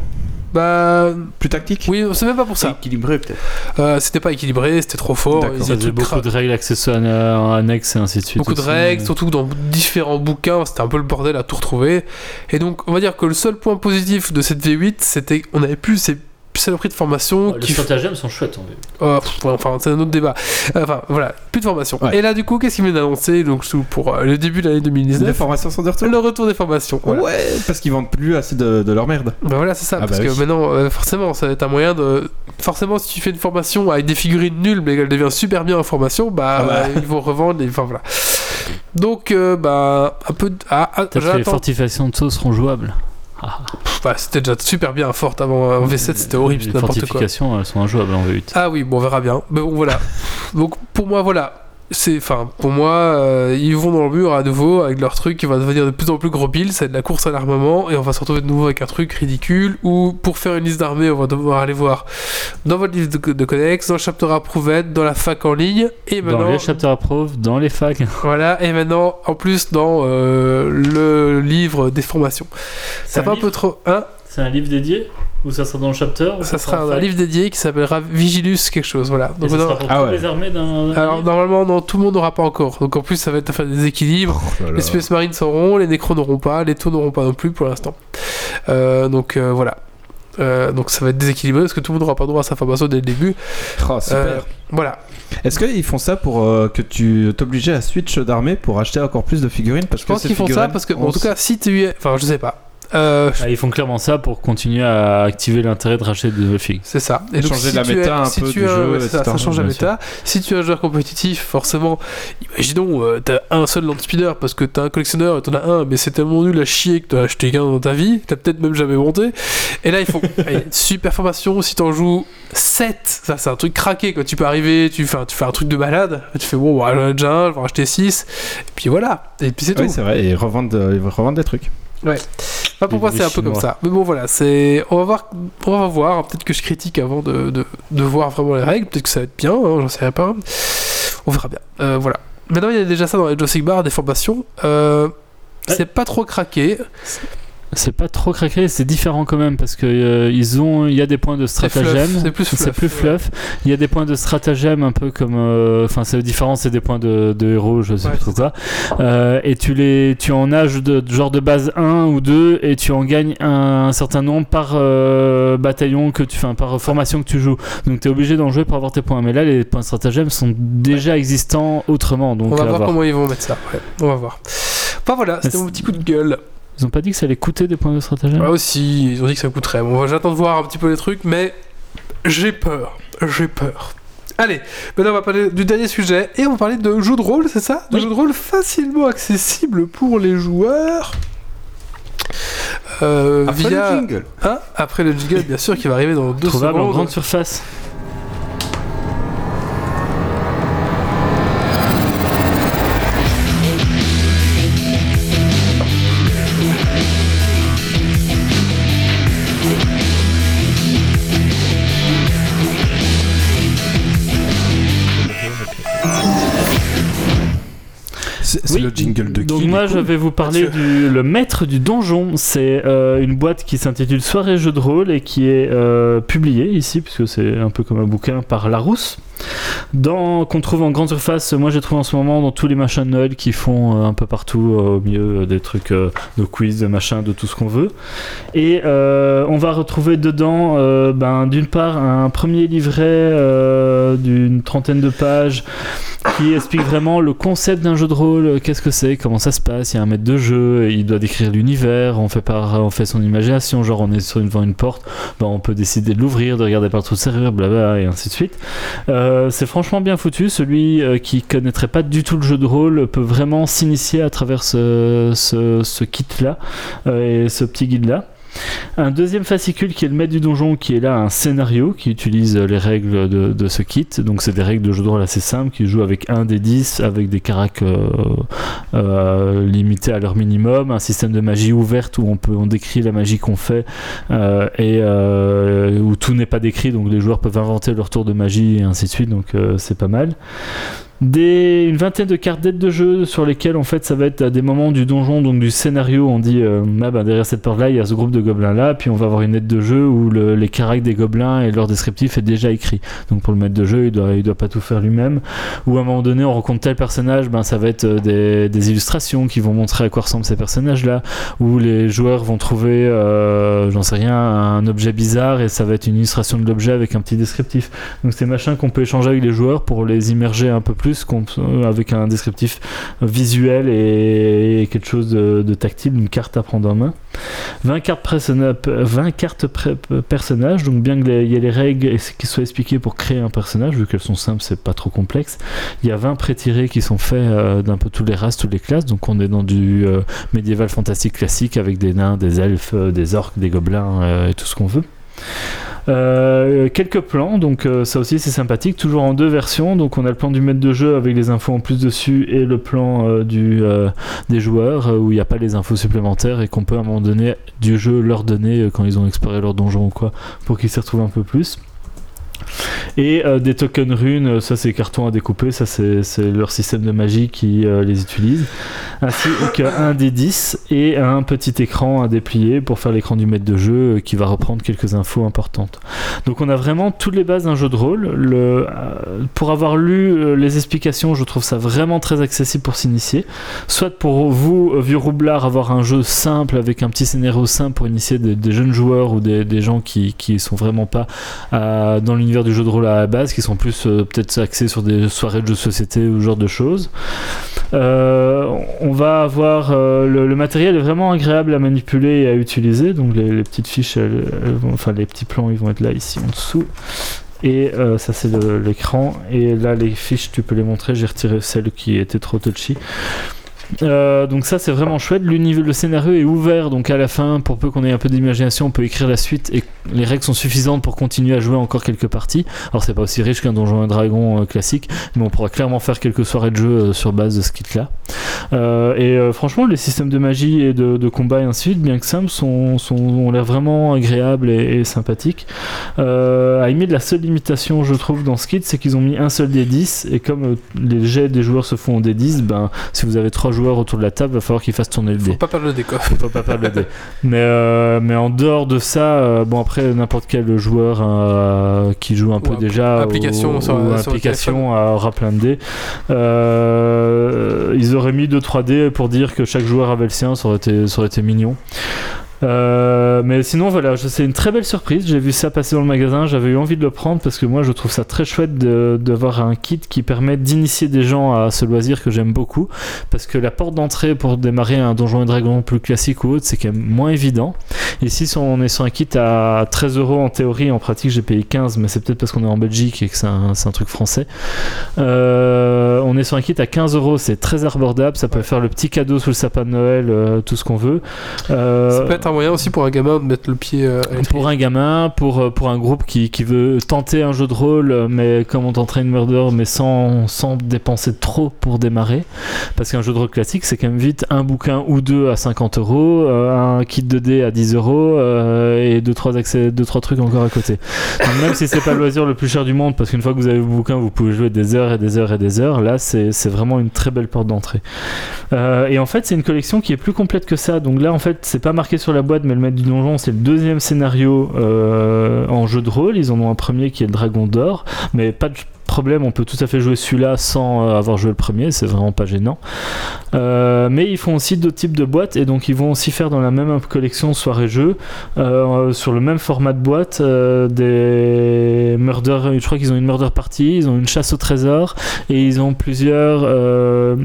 bah Plus tactique oui, c'est même pas pour ça. équilibré peut-être. Euh, c'était pas équilibré, c'était trop fort. Ils tout beaucoup cra- de règles accessoires euh, annexes et ainsi de suite. beaucoup de règles, surtout dans différents bouquins, c'était un peu le bordel à tout retrouver. Et donc, on va dire que le seul point positif de cette V8, c'était qu'on n'avait plus ces saloperies de formation Les qui stratagèmes sont chouettes en fait. Oh, pff, enfin, c'est un autre débat. Enfin, voilà, plus de formation. Ouais. Et là, du coup, qu'est-ce qu'ils viennent d'annoncer donc, pour euh, le début de l'année Les 2019 formations sont de retour Le retour des formations. Voilà. Ouais, parce qu'ils vendent plus assez de, de leur merde. Bah voilà, c'est ça. Ah parce bah que oui. maintenant, euh, forcément, ça va être un moyen de. Forcément, si tu fais une formation avec des figurines nulles, mais qu'elle devient super bien en formation, bah, Ah bah. euh, ils vont revendre. Et... Enfin voilà. Donc, euh, bah, un peu. de- Ah, ah, Peut-être que les fortifications de sauce seront jouables. Ah, bah, c'était déjà super bien fort avant. En V7, c'était horrible, Les n'importe quoi. fortifications, elles sont injouables en V8. Ah oui, bon, on verra bien. Mais bon, voilà. Donc, pour moi, voilà. C'est, enfin, pour moi, euh, ils vont dans le mur à nouveau avec leur truc qui va devenir de plus en plus gros pile. C'est de la course à l'armement et on va se retrouver de nouveau avec un truc ridicule où, pour faire une liste d'armées, on va devoir aller voir dans votre livre de, de codex, dans le chapter approved, dans la fac en ligne et Dans maintenant, les chapter approve, dans les facs. voilà, et maintenant, en plus, dans euh, le livre des formations. Ça va un peu trop, hein? C'est un livre dédié? Ou ça sera dans le chapter ou Ça sera un livre dédié qui s'appellera Vigilus quelque chose, voilà. Donc ça sera pour Ah ouais. les armées d'un. Alors normalement non, tout le monde n'aura pas encore. Donc en plus ça va être à faire des équilibres. Oh Les Space Marines auront, les Necrons n'auront pas, les Taux n'auront pas non plus pour l'instant. Euh, donc euh, voilà. Euh, donc ça va être déséquilibré parce que tout le monde n'aura pas droit à sa formation dès le début. Oh, super. Euh, voilà. Est-ce qu'ils font ça pour euh, que tu t'obliges à switch d'armée pour acheter encore plus de figurines? Parce Je pense qu'ils font ça parce que bon, en tout cas si tu es, enfin je sais pas. Euh, Ah, ils font clairement ça pour continuer à activer l'intérêt de racheter de nouvelles figues. C'est ça. Et changer la tu méta es- un si peu tu du jeu, ouais, ça, change la méta. Si tu es un joueur compétitif, forcément, imaginons, euh, t'as un seul land speeder parce que t'as un collectionneur et t'en as un, mais c'est tellement nul à chier que t'as acheté qu'un dans ta vie, t'as peut-être même jamais monté. Et là, ils font super formation. Si t'en joues 7, ça c'est un truc craqué. Quand tu peux arriver, tu fais, un, tu fais un truc de malade, tu fais bon, bah, j'en ai déjà un, je vais en acheter 6, et puis voilà. Et puis c'est tout. c'est vrai, et ils revendent, euh, ils revendent des trucs. Pas pour moi, c'est un peu comme ça. Mais bon, voilà, c'est. On va voir. On va voir. Peut-être que je critique avant de, de, de voir vraiment les règles. Peut-être que ça va être bien. hein, J'en sais pas. On verra bien. Euh, voilà. Maintenant, il y a déjà ça dans les Jurassic Bar, des formations. Euh, c'est pas trop craqué. C'est pas trop craqué, c'est différent quand même parce que euh, ils ont, il y a des points de stratagème. C'est plus fluff. C'est plus fluff. Il y a des points de stratagème un peu comme, euh, enfin c'est différent, c'est des points de, de héros, je sais Ouais, plus trop c'est quoi. Euh, et tu les, tu en nages de, genre de base 1 ou 2 et tu en gagnes un, un certain nombre par bataillon que tu fais, par formation que tu joues. Donc tu es obligé d'en jouer pour avoir tes points. Mais là, les points de stratagème sont déjà existants autrement. Donc On va voir voir. comment ils vont mettre ça. Ouais, on va voir. Enfin voilà, c'était mon petit coup de gueule. Ils ont pas dit que ça allait coûter des points de stratagème? Ah aussi, ils ont dit que ça coûterait. Bon, j'attends de voir un petit peu les trucs, mais j'ai peur. J'ai peur. Allez, maintenant on va parler du dernier sujet et on va parler de jeux de rôle, c'est ça? De Oui. jeux de rôle facilement accessibles pour les joueurs. Euh, Après via le jingle. Hein? Après le jingle, bien sûr, qui va arriver dans deux Trouvable en grande surface. C'est c'est Oui, le jingle de Donc qui moi je vais vous parler du le maître du donjon. C'est euh, une boîte qui s'intitule Soirée jeux de rôle et qui est euh, publiée ici puisque c'est un peu comme un bouquin par Larousse. Dans qu'on trouve en grande surface. Moi j'ai trouvé en ce moment dans tous les machins de Noël qui font euh, un peu partout euh, au milieu des trucs de quiz, de machin, de tout ce qu'on veut. Et on va retrouver dedans ben, d'une part un premier livret d'une trentaine de pages qui explique vraiment le concept d'un jeu de rôle, qu'est-ce que c'est, comment ça se passe, il y a un maître de jeu, il doit décrire l'univers, on fait par, on fait son imagination, genre on est sur une, devant une porte, ben on peut décider de l'ouvrir, de regarder par le trou de serrure, blabla, et ainsi de suite. Euh, c'est franchement bien foutu, celui euh, qui connaîtrait pas du tout le jeu de rôle peut vraiment s'initier à travers ce kit-là, euh, et ce petit guide-là. Un deuxième fascicule qui est le maître du donjon, qui est là un scénario qui utilise euh, les règles de, ce kit. Donc c'est des règles de jeu de rôle assez simples qui jouent avec un des 10, avec des caracs euh, euh, limités à leur minimum, un système de magie ouverte où on peut on décrit la magie qu'on fait et où tout n'est pas décrit, donc les joueurs peuvent inventer leur tour de magie et ainsi de suite. Donc c'est pas mal des, une vingtaine de cartes d'aide de jeu sur lesquelles en fait ça va être à des moments du donjon donc du scénario on dit euh, ah ben, derrière cette porte là il y a ce groupe de gobelins là puis on va avoir une aide de jeu où le- les caractères des gobelins et leur descriptif est déjà écrit. Donc pour le maître de jeu il doit, il doit pas tout faire lui-même. Ou à un moment donné on rencontre tel personnage ben ça va être euh, des, illustrations qui vont montrer à quoi ressemblent ces personnages là. Où les joueurs vont trouver euh, j'en sais rien un objet bizarre et ça va être une illustration de l'objet avec un petit descriptif. Donc c'est machin qu'on peut échanger avec les joueurs pour les immerger un peu plus avec un descriptif visuel et, quelque chose de, tactile, une carte à prendre en main. 20 cartes, personna- 20 cartes pré- personnages, donc bien qu'il y ait les règles qui soient expliquées pour créer un personnage, vu qu'elles sont simples, c'est pas trop complexe. Il y a 20 pré-tirés qui sont faits euh, d'un peu toutes les races, toutes les classes, donc on est dans du euh, médiéval fantastique classique avec des nains, des elfes, euh, des orques, des gobelins et tout ce qu'on veut. Euh, quelques plans, donc euh, ça aussi c'est sympathique, toujours en deux versions. Donc on a le plan du maître de jeu avec les infos en plus dessus et le plan euh, du, des joueurs où il n'y a pas les infos supplémentaires et qu'on peut à un moment donné du jeu leur donner quand ils ont exploré leur donjon ou quoi pour qu'ils s'y retrouvent un peu plus. Et euh, des tokens runes, euh, ça c'est les cartons à découper, ça c'est leur système de magie qui euh, les utilise. Ainsi qu'un des 10 et un petit écran à déplier pour faire l'écran du maître de jeu qui va reprendre quelques infos importantes. Donc on a vraiment toutes les bases d'un jeu de rôle. Le, pour avoir lu les explications, je trouve ça vraiment très accessible pour s'initier. Soit pour vous, vieux roublards, avoir un jeu simple avec un petit scénario simple pour initier des, des jeunes joueurs ou des, des gens qui, qui sont vraiment pas euh, dans l'univers du jeu de rôle à la base, qui sont plus euh, peut-être axés sur des soirées de jeux de société ou ce genre de choses. Euh, on va avoir euh, le, matériel est vraiment agréable à manipuler et à utiliser. Donc les, petites fiches, enfin les petits plans, ils vont être là ici en dessous. Et ça c'est l'écran. Et là les fiches, tu peux les montrer. J'ai retiré celle qui était trop touchy. Euh, donc ça c'est vraiment chouette. Le scénario est ouvert, donc à la fin, pour peu qu'on ait un peu d'imagination, on peut écrire la suite et les règles sont suffisantes pour continuer à jouer encore quelques parties. Alors c'est pas aussi riche qu'un Donjon et Dragon euh, classique, mais on pourra clairement faire quelques soirées de jeu euh, sur base de ce kit-là. Euh, et franchement, les systèmes de magie et de, combat et ainsi de suite, bien que simples, sont, ont l'air vraiment agréables et, sympathiques. À limite, la seule limitation, je trouve, dans ce kit, c'est qu'ils ont mis un seul des 10 et comme les jets des joueurs se font en D10, ben, si vous avez trois joueurs autour de la table, va falloir qu'ils fassent tourner le dé Faut pas perdre le décor. faut pas perdre le dé. Mais, euh, mais en dehors de ça, euh, bon après n'importe quel joueur euh, qui joue un peu déjà application ou, sur- ou sur le application aura plein de dés. Ils auraient mis 2-3 dés pour dire que chaque joueur avait le sien, ça aurait été, ça aurait été mignon. Euh, mais sinon voilà, c'est une très belle surprise. J'ai vu ça passer dans le magasin, j'avais eu envie de le prendre parce que moi je trouve ça très chouette de- d'avoir un kit qui permet d'initier des gens à ce loisir que j'aime beaucoup. Parce que la porte d'entrée pour démarrer un donjon et dragon plus classique ou autre, c'est quand même moins évident. Ici, si on est sur un kit à 13 euros en théorie, en pratique j'ai payé 15, mais c'est peut-être parce qu'on est en Belgique et que c'est un, un truc français. Euh, on est sur un kit à 15 euros, c'est très abordable, ça peut faire le petit cadeau sous le sapin de Noël, euh, tout ce qu'on veut. Ça peut être un moyen aussi pour un gamin de mettre le pied euh, à pour un gamin, pour, euh, pour un groupe qui, qui veut tenter un jeu de rôle, euh, mais comme on tenterait une murder, mais sans, sans dépenser trop pour démarrer. Parce qu'un jeu de rôle classique, c'est quand même vite un bouquin ou deux à 50 euros, euh, un kit de dés à 10 euros, et deux trois, accès, deux, trois trucs encore à côté. Donc même si c'est pas le loisir le plus cher du monde, parce qu'une fois que vous avez vos bouquins, vous pouvez jouer des heures et des heures et des heures, là, c'est vraiment une très belle porte d'entrée. Et en fait, c'est une collection qui est plus complète que ça. Donc là, en fait, c'est pas marqué sur la boîte, mais le maître du donjon, c'est le deuxième scénario euh, en jeu de rôle. Ils en ont un premier qui est le Dragon d'or, mais pas de problème, on peut tout à fait jouer celui-là sans euh, avoir joué le premier, c'est vraiment pas gênant. Euh, mais ils font aussi d'autres types de boîtes et donc ils vont aussi faire dans la même collection soirée-jeu, euh, sur le même format de boîte, euh, des murder, je crois qu'ils ont une murder party, ils ont une chasse au trésor et ils ont plusieurs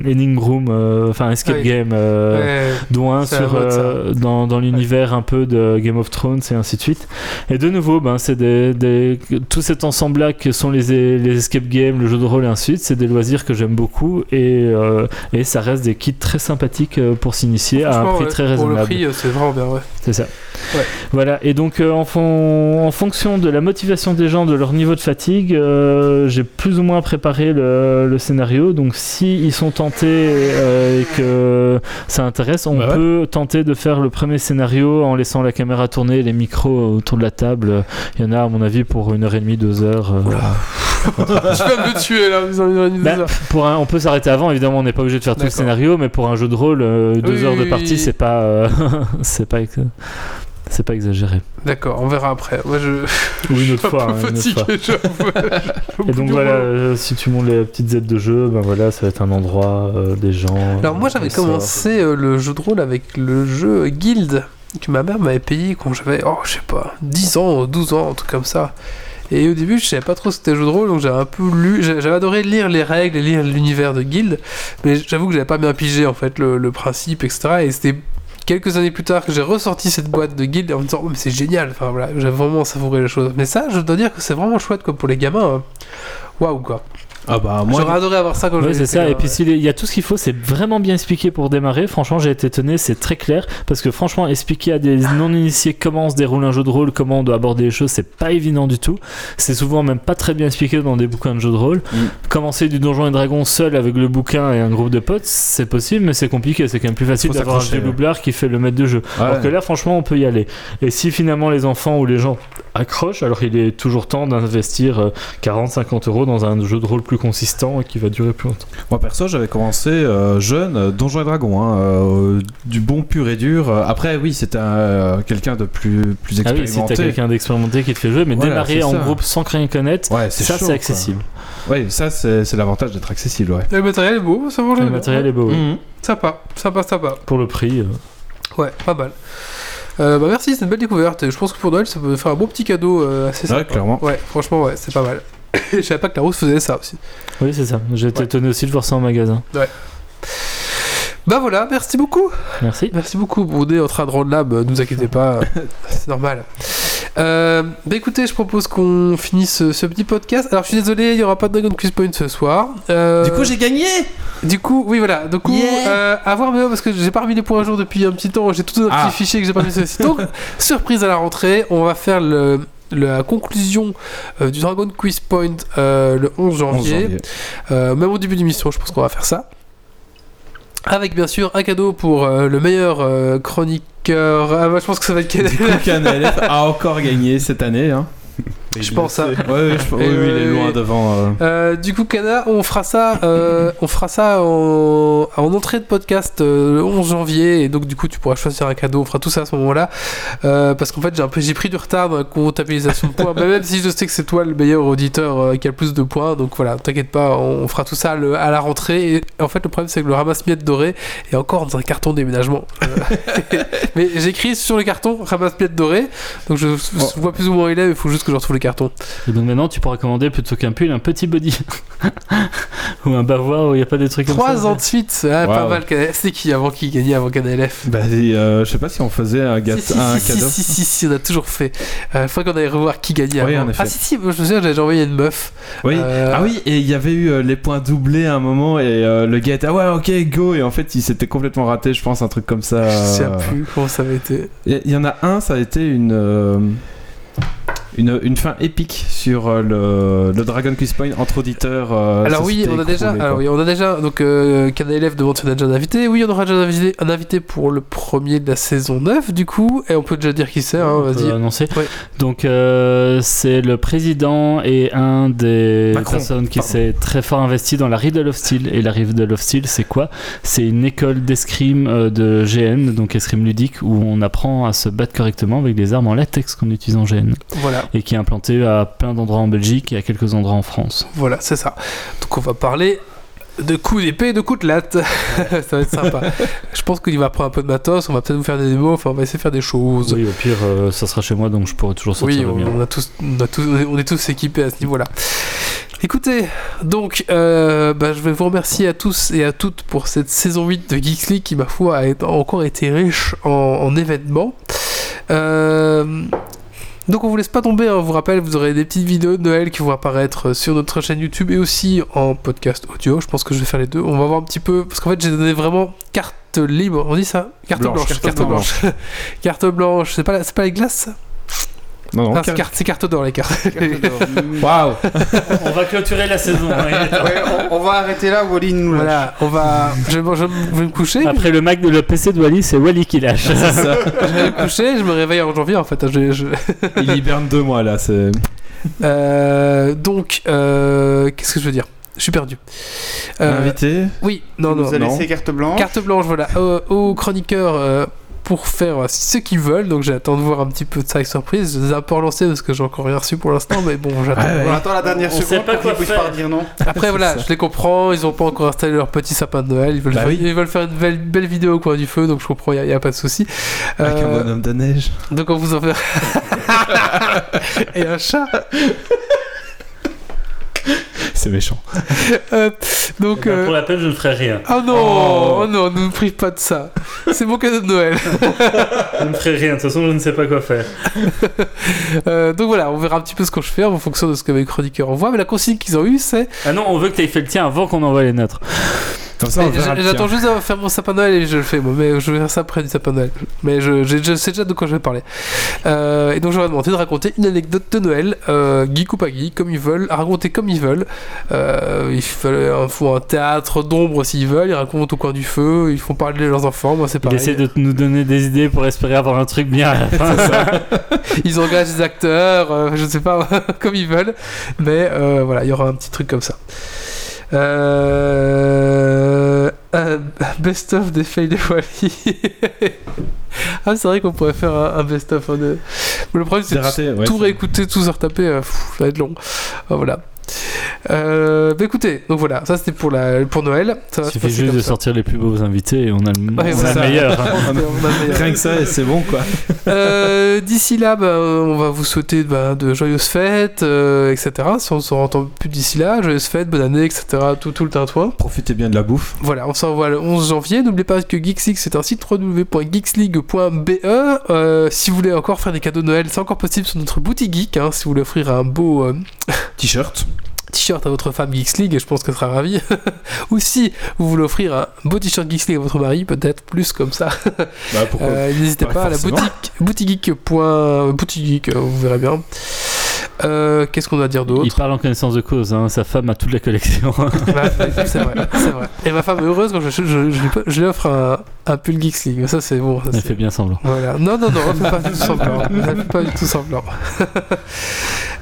enigma room, enfin escape oui. game. Ouais. dont un sur, mode, dans, dans l'univers un peu de Game of Thrones et ainsi de suite. Et de nouveau, ben, c'est des, des- tout cet ensemble-là que sont les, les escape games, le jeu de rôle et ainsi de suite, c'est des loisirs que j'aime beaucoup et, euh, et ça reste des kits très sympathiques euh, pour s'initier à un prix ouais, très Pour le raisonnable. prix, euh, c'est vraiment bien, ouais. C'est ça. Ouais. Voilà, et donc euh, en, fon- en fonction de la motivation des gens, de leur niveau de fatigue, euh, j'ai plus ou moins préparé le, le scénario. Donc si ils sont tentés euh, et que ça intéresse, on Bah ouais. peut tenter de faire le premier scénario en laissant la caméra tourner, les micros autour de la table. Il y en a à mon avis pour une heure et demie, deux heures. euh, tu viens de me tuer là, vous en avez une bah, heure. pour un, on peut s'arrêter avant, évidemment, on n'est pas obligé de faire tout le scénario, mais pour un jeu de rôle, euh, deux Oui, heures de oui, partie, oui. c'est pas, euh, c'est pas, c'est pas exagéré. D'accord, on verra après. Moi, je, Ou une je autre fois. peu hein, une autre fois. fatigué, au Et donc voilà, euh, si tu montes les petites aides de jeu, ben voilà, ça va être un endroit, des gens. Alors moi, j'avais commencé le jeu de rôle avec le jeu Guild que ma mère m'avait payé quand j'avais, oh, je sais pas, 10 ans, 12 ans, un truc comme ça. Et au début, je savais pas trop c'était jeu de rôle, donc j'avais un peu lu, j'a- j'avais adoré lire les règles et lire l'univers de Guild, mais j'avoue que j'avais pas bien pigé en fait le, principe, etc. Et c'était quelques années plus tard que j'ai ressorti cette boîte de Guild en me disant, oh, c'est génial, enfin voilà, j'ai vraiment savouré les choses. Mais ça, je dois dire que c'est vraiment chouette quoi pour les gamins. hein. Waouh quoi. Ah bah moi, J'aurais adoré avoir ça quand Ouais, j'étais c'est ça. Et puis ouais. s'il il y a tout ce qu'il faut, c'est vraiment bien expliqué pour démarrer. Franchement, j'ai été étonné, c'est très clair. Parce que franchement, expliquer à des non-initiés comment on se déroule un jeu de rôle, comment on doit aborder les choses, c'est pas évident du tout. C'est souvent même pas très bien expliqué dans des bouquins de jeux de rôle. Mm. Commencer du Donjon et Dragon seul avec le bouquin et un groupe de potes, c'est possible, mais c'est compliqué. C'est quand même plus facile d'avoir un ouais. doublard qui fait le maître de jeu. Alors Ouais. que là, franchement, on peut y aller. Et si finalement les enfants ou les gens accrochent, alors il est toujours temps d'investir euh, 40-50 euros dans un jeu de rôle plus consistant et qui va durer plus longtemps. Moi perso, j'avais commencé euh, jeune, euh, Donjons et Dragons, hein, euh, du bon pur et dur. Euh, Après, oui, c'était un, euh, quelqu'un de plus, plus Ah oui, si expérimenté. t'as quelqu'un d'expérimenté qui te fait jouer, mais Voilà, démarrer en groupe sans rien connaître, ouais, ça c'est accessible. Ouais, ça c'est l'avantage d'être accessible, ouais. Le matériel est beau, ça vaut Le matériel est beau, oui. Mhm. Sympa, sympa, sympa. Pour le prix. euh. Ouais, pas mal. Euh, bah merci, c'est une belle découverte. Et je pense que pour Noël, ça peut faire un bon petit cadeau euh, assez sympa. Ouais, clairement. Ouais, franchement, ouais, c'est pas mal. je savais pas que la rousse faisait ça aussi. Oui, c'est ça. J'ai été Ouais. étonné aussi de voir ça en magasin. Bah voilà, merci beaucoup. Merci. Merci beaucoup. On est en train de rendre lab, ne vous inquiétez pas, c'est normal. Euh, bah écoutez, je propose qu'on finisse ce, petit podcast. Alors je suis désolé, il n'y aura pas de Dragon Quiz Point ce soir. Euh, Du coup, j'ai gagné Du coup, oui voilà. Du coup, Yeah. euh, à voir mais parce que j'ai pas remis les points à jour depuis un petit temps. J'ai tout un Ah. petit fichier que j'ai pas mis sur le site. Donc, surprise à la rentrée, on va faire le, la conclusion euh, du Dragon Quiz Point euh, le 11 11 janvier. janvier. Euh, même au début de l'émission, je pense qu'on va faire ça. Avec bien sûr un cadeau pour euh, le meilleur euh, chroniqueur. Ah, bah, je pense que ça va être coup, KNLF a encore gagné cette année. Hein. Je pense. Ouais, je- oui, il est loin devant. euh. Euh, du coup, Kana, on fera ça, euh, on fera ça en, en entrée de podcast euh, le 11 janvier, et donc du coup, tu pourras choisir un cadeau. On fera tout ça à ce moment-là, Euh, parce qu'en fait, j'ai un peu, j'ai pris du retard dans la comptabilisation de points. mais même si je sais que c'est toi le meilleur auditeur euh, qui a le plus de points, donc voilà, t'inquiète pas, on fera tout ça le- à la rentrée. Et en fait, le problème, c'est que le ramasse-miettes doré est encore dans un carton déménagement. Euh, mais j'écris sur le carton ramasse-miettes doré, donc je, je vois plus ou moins où il est, mais il faut juste que je retrouve le carton. Et donc maintenant, tu pourras commander plutôt qu'un pull, un petit body. Ou un bavoir où il n'y a pas des trucs comme ça. Trois ans de suite, ah, pas mal. C'est qui avant qui gagnait avant KNLF Bah, euh, je sais pas si on faisait un, gâteau, si, si, un si, cadeau. Si, si, si, si, on a toujours fait. Il euh, faudrait qu'on aille revoir qui gagnait Oui, avant. Ah si, si, je me souviens, j'avais envoyé une meuf. Oui. Euh, Ah oui, et il y avait eu euh, les points doublés à un moment, et euh, le gars était ah ouais, ok, go, et en fait, il s'était complètement raté, je pense, un truc comme ça. Je sais euh. plus comment ça avait été. Il y, y en a un, ça a été une. Une, une fin épique sur euh, le, le Dragon Quiz Point entre auditeurs. euh, alors oui, on a déjà, alors oui, on a déjà, donc euh, KNLF demande si on a déjà un invité. Oui, on aura déjà un invité, un invité pour le premier de la saison 9 du coup, et on peut déjà dire qui c'est, hein, On peut vas-y. annoncer. Ouais. Donc euh, c'est le président et un des Macron, personnes qui pardon. s'est très fort investi dans la Riddle of Steel. Et la Riddle of Steel, c'est quoi? C'est une école d'escrime euh, de GN, donc escrime ludique, où on apprend à se battre correctement avec des armes en latex qu'on utilise en GN. Voilà, Et qui est implanté à plein d'endroits en Belgique et à quelques endroits en France. voilà, c'est ça. Donc on va parler de coups d'épée et de coups de latte. ça va être sympa. Je pense qu'il va prendre un peu de matos, on va peut-être nous faire des démos, enfin on va essayer de faire des choses. Oui, au pire, euh, ça sera chez moi, donc je pourrai toujours sortir Oui, on, a tous, on, a tous- on est tous équipés à ce niveau-là. Écoutez, donc, euh, bah, je vais vous remercier à tous et à toutes pour cette saison 8 de Geeks League qui, ma foi, a encore été riche en, en événements. Euh, donc on vous laisse pas tomber, hein, on vous rappelle, vous aurez des petites vidéos de Noël qui vont apparaître sur notre chaîne YouTube et aussi en podcast audio. Je pense que je vais faire les deux. On va voir un petit peu, parce qu'en fait j'ai donné vraiment carte libre. On dit ça? Carte blanche. Blanche, carte carte blanche. carte blanche. C'est pas, la- c'est pas les glaces Non, non, ah, c'est car- carte, d'or les cartes. Waouh On va clôturer la saison. hein, Ouais, on, on va arrêter là, Wally nous lâche. voilà, on va. Je, vais- je vais me coucher. Après le Mac de le PC de Wally, c'est Wally qui lâche. Ça. Je vais me coucher. Je me réveille en janvier en fait. Je- je- Il hiberne deux mois là, c'est. Euh, donc, euh, qu'est-ce que je veux dire? Je suis perdu. Euh, Invité? oui, non, On non. nous a non. laissé carte blanche. Carte blanche, voilà, euh, aux chroniqueurs euh, pour faire euh, ce qu'ils veulent. Donc j'attends de voir un petit peu de ça avec surprise. Je les ai un peu relancés parce que j'ai encore rien reçu pour l'instant, mais bon, j'attends. Ouais. On attend la dernière On sait seconde pas pour qu'ils quoi puissent faire. pas dire non. Après voilà, ça. je les comprends, ils ont pas encore installé leur petit sapin de Noël, ils veulent, Bah faire, oui. ils veulent faire une belle, belle vidéo au coin du feu, donc je comprends, il n'y a, pas de souci. Avec un Euh, bonhomme de neige. donc on vous en fait... Et un chat C'est méchant. Euh, Donc... Bah, euh, Pour la peine, je ne ferai rien. Oh non, Oh. oh non, ne nous prive pas de ça. C'est mon cadeau de Noël. Je ne ferai rien. De toute façon, je ne sais pas quoi faire. Euh, donc voilà, on verra un petit peu ce que je fais en fonction de ce que mes chroniqueurs envoient. Mais la consigne qu'ils ont eue, c'est Ah non, on veut que tu aies fait le tien avant qu'on envoie les nôtres. Comme ça, on verra j'- le J'attends juste à faire mon sapin de Noël et je le fais, moi. Mais je vais faire ça après du sapin de Noël. Mais je, je sais déjà de quoi je vais parler. Euh, et donc j'aurais demandé de raconter une anecdote de Noël, euh, geek ou pas geek, comme ils veulent, à raconter comme ils veulent. Euh, ils font- font un théâtre d'ombre s'ils veulent, ils racontent au coin du feu, ils font parler de leurs enfants. Moi, c'est Il pareil. essaie de nous donner des idées pour espérer avoir un truc bien à la fin. Ils engagent des acteurs, euh, je sais pas, comme ils veulent. Mais euh, voilà, il y aura un petit truc comme ça. Euh... un best-of des fails de Wally. ah, c'est vrai qu'on pourrait faire un, un best-of. hein, de- Le problème, c'est ouais. tout c'est- réécouter, tout se retaper. euh, pff, ça va être long. Ah, voilà. Euh, bah écoutez, donc voilà, ça c'était pour, la, pour Noël. Ça Il suffit juste de ça. sortir les plus beaux invités et on a le, Ouais, on c'est a le meilleur. hein. On a le meilleur. Rien que ça, c'est bon quoi. Euh, D'ici là, bah, on va vous souhaiter bah, de joyeuses fêtes, euh, etc. Si on se entend plus d'ici là, joyeuses fêtes, bonne année, etc. Tout, tout le tintouin. Profitez bien de la bouffe. Voilà, on s'envoie le 11 janvier. N'oubliez pas que Geeks c'est un site www.geeksleague.be. Euh, si vous voulez encore faire des cadeaux de Noël, c'est encore possible sur notre boutique geek. hein, si vous voulez offrir un beau euh, T-shirt. T-shirt à votre femme Geeks League, je pense qu'elle sera ravie. Ou si vous voulez offrir un beau t-shirt Geeks League à votre mari, peut-être plus comme ça. Bah pourquoi Euh, N'hésitez Pas pas à la boutique, boutique geek. point- boutique geek, euh, vous verrez bien. Euh, Qu'est-ce qu'on a à dire Il d'autre parle en connaissance de cause, hein. sa femme a toute la collection. Ouais, C'est vrai, c'est vrai. Et ma femme est heureuse quand je, je, je, je lui- je lui offre un, un pull Geeks League. Ça, c'est bon. ça, Elle c'est- fait bien semblant. Voilà. Non, non, non, elle fait pas du tout semblant. Elle fait pas du tout semblant.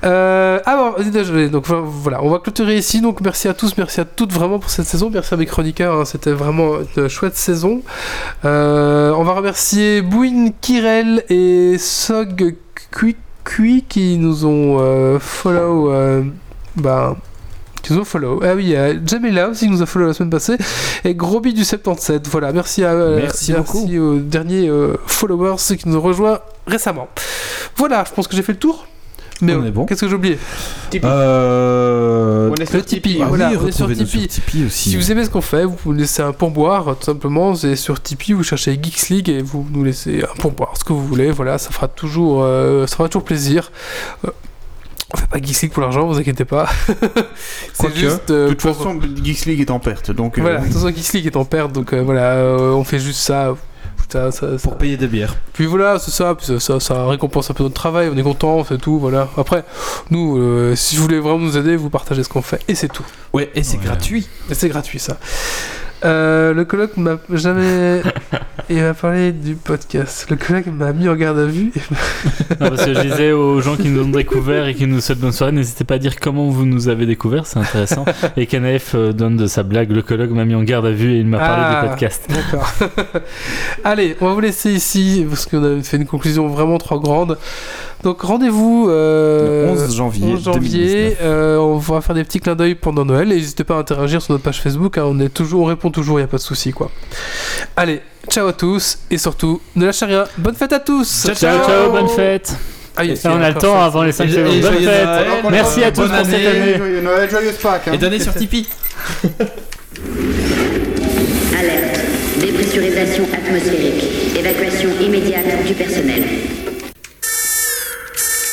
euh, alors, désolé. Donc voilà, on va clôturer ici. Donc merci à tous, merci à toutes vraiment pour cette saison. Merci à mes chroniqueurs. hein, C'était vraiment une chouette saison. Euh, on va remercier Bouin Kirel et Sog Kui Kui qui nous ont euh, follow. euh, bah, qui nous ont follow. Ah oui, Jamila aussi qui nous a follow la semaine passée. Et Groby du 77. Voilà, merci à euh, Merci beaucoup. aux derniers followers qui nous ont rejoints récemment. Voilà, je pense que j'ai fait le tour. Mais On est bon. qu'est-ce que j'ai oublié Euh... On est Le sur Tipeee, Ah voilà, oui, on est sur Tipeee. Tipeee aussi. Si vous aimez ce qu'on fait, vous pouvez nous laisser un pourboire, tout simplement. C'est sur Tipeee, vous cherchez Geeks League et vous nous laissez un pourboire, ce que vous voulez. Voilà, ça fera toujours, euh, ça fera toujours plaisir. Euh, on fait pas Geeks League pour l'argent, vous inquiétez pas. c'est juste euh, De toute pour- façon, Geeks League est en perte, donc. euh, Voilà, de toute façon, Geeks League est en perte, donc euh, voilà, euh, on fait juste ça. Ça- ça- ça- Pour payer des bières. Puis voilà, c'est ça, puis ça, ça, ça récompense un peu notre travail, on est content, c'est tout, voilà. Après, nous, euh, si vous voulez vraiment nous aider, vous partagez ce qu'on fait, et c'est tout. Ouais, et c'est Ouais. gratuit. Et c'est gratuit ça. Euh, le colloque m'a jamais. Il m'a parlé du podcast. Le colloque m'a mis en garde à vue. et- Non, parce que je disais aux gens qui nous ont découvert et qui nous souhaitent bonne soirée, n'hésitez pas à dire comment vous nous avez découvert, c'est intéressant. Et Kanef euh, donne de sa blague, le colloque m'a mis en garde à vue et il m'a parlé Ah. du podcast. D'accord. Allez, on va vous laisser ici parce qu'on a fait une conclusion vraiment trop grande. Donc rendez-vous euh, Le 11 janvier. 11 janvier. 2019. euh, on va faire des petits clins d'œil pendant Noël. Et n'hésitez pas à interagir sur notre page Facebook. hein, on est toujours, on répond toujours. Il y a pas de souci quoi. Allez, ciao à tous et surtout ne lâchez rien. Bonne fête à tous. Ciao, ciao, bonne fête Ah, Ça, on a le temps avant les 5 Et- secondes. et Bonne fête Noël. Merci à tous Bonne pour cette année. année Joyeux Noël, joyeuse Pâques. hein. Et donnez sur Tipeee. Alerte. Dépressurisation atmosphérique. Évacuation immédiate du personnel.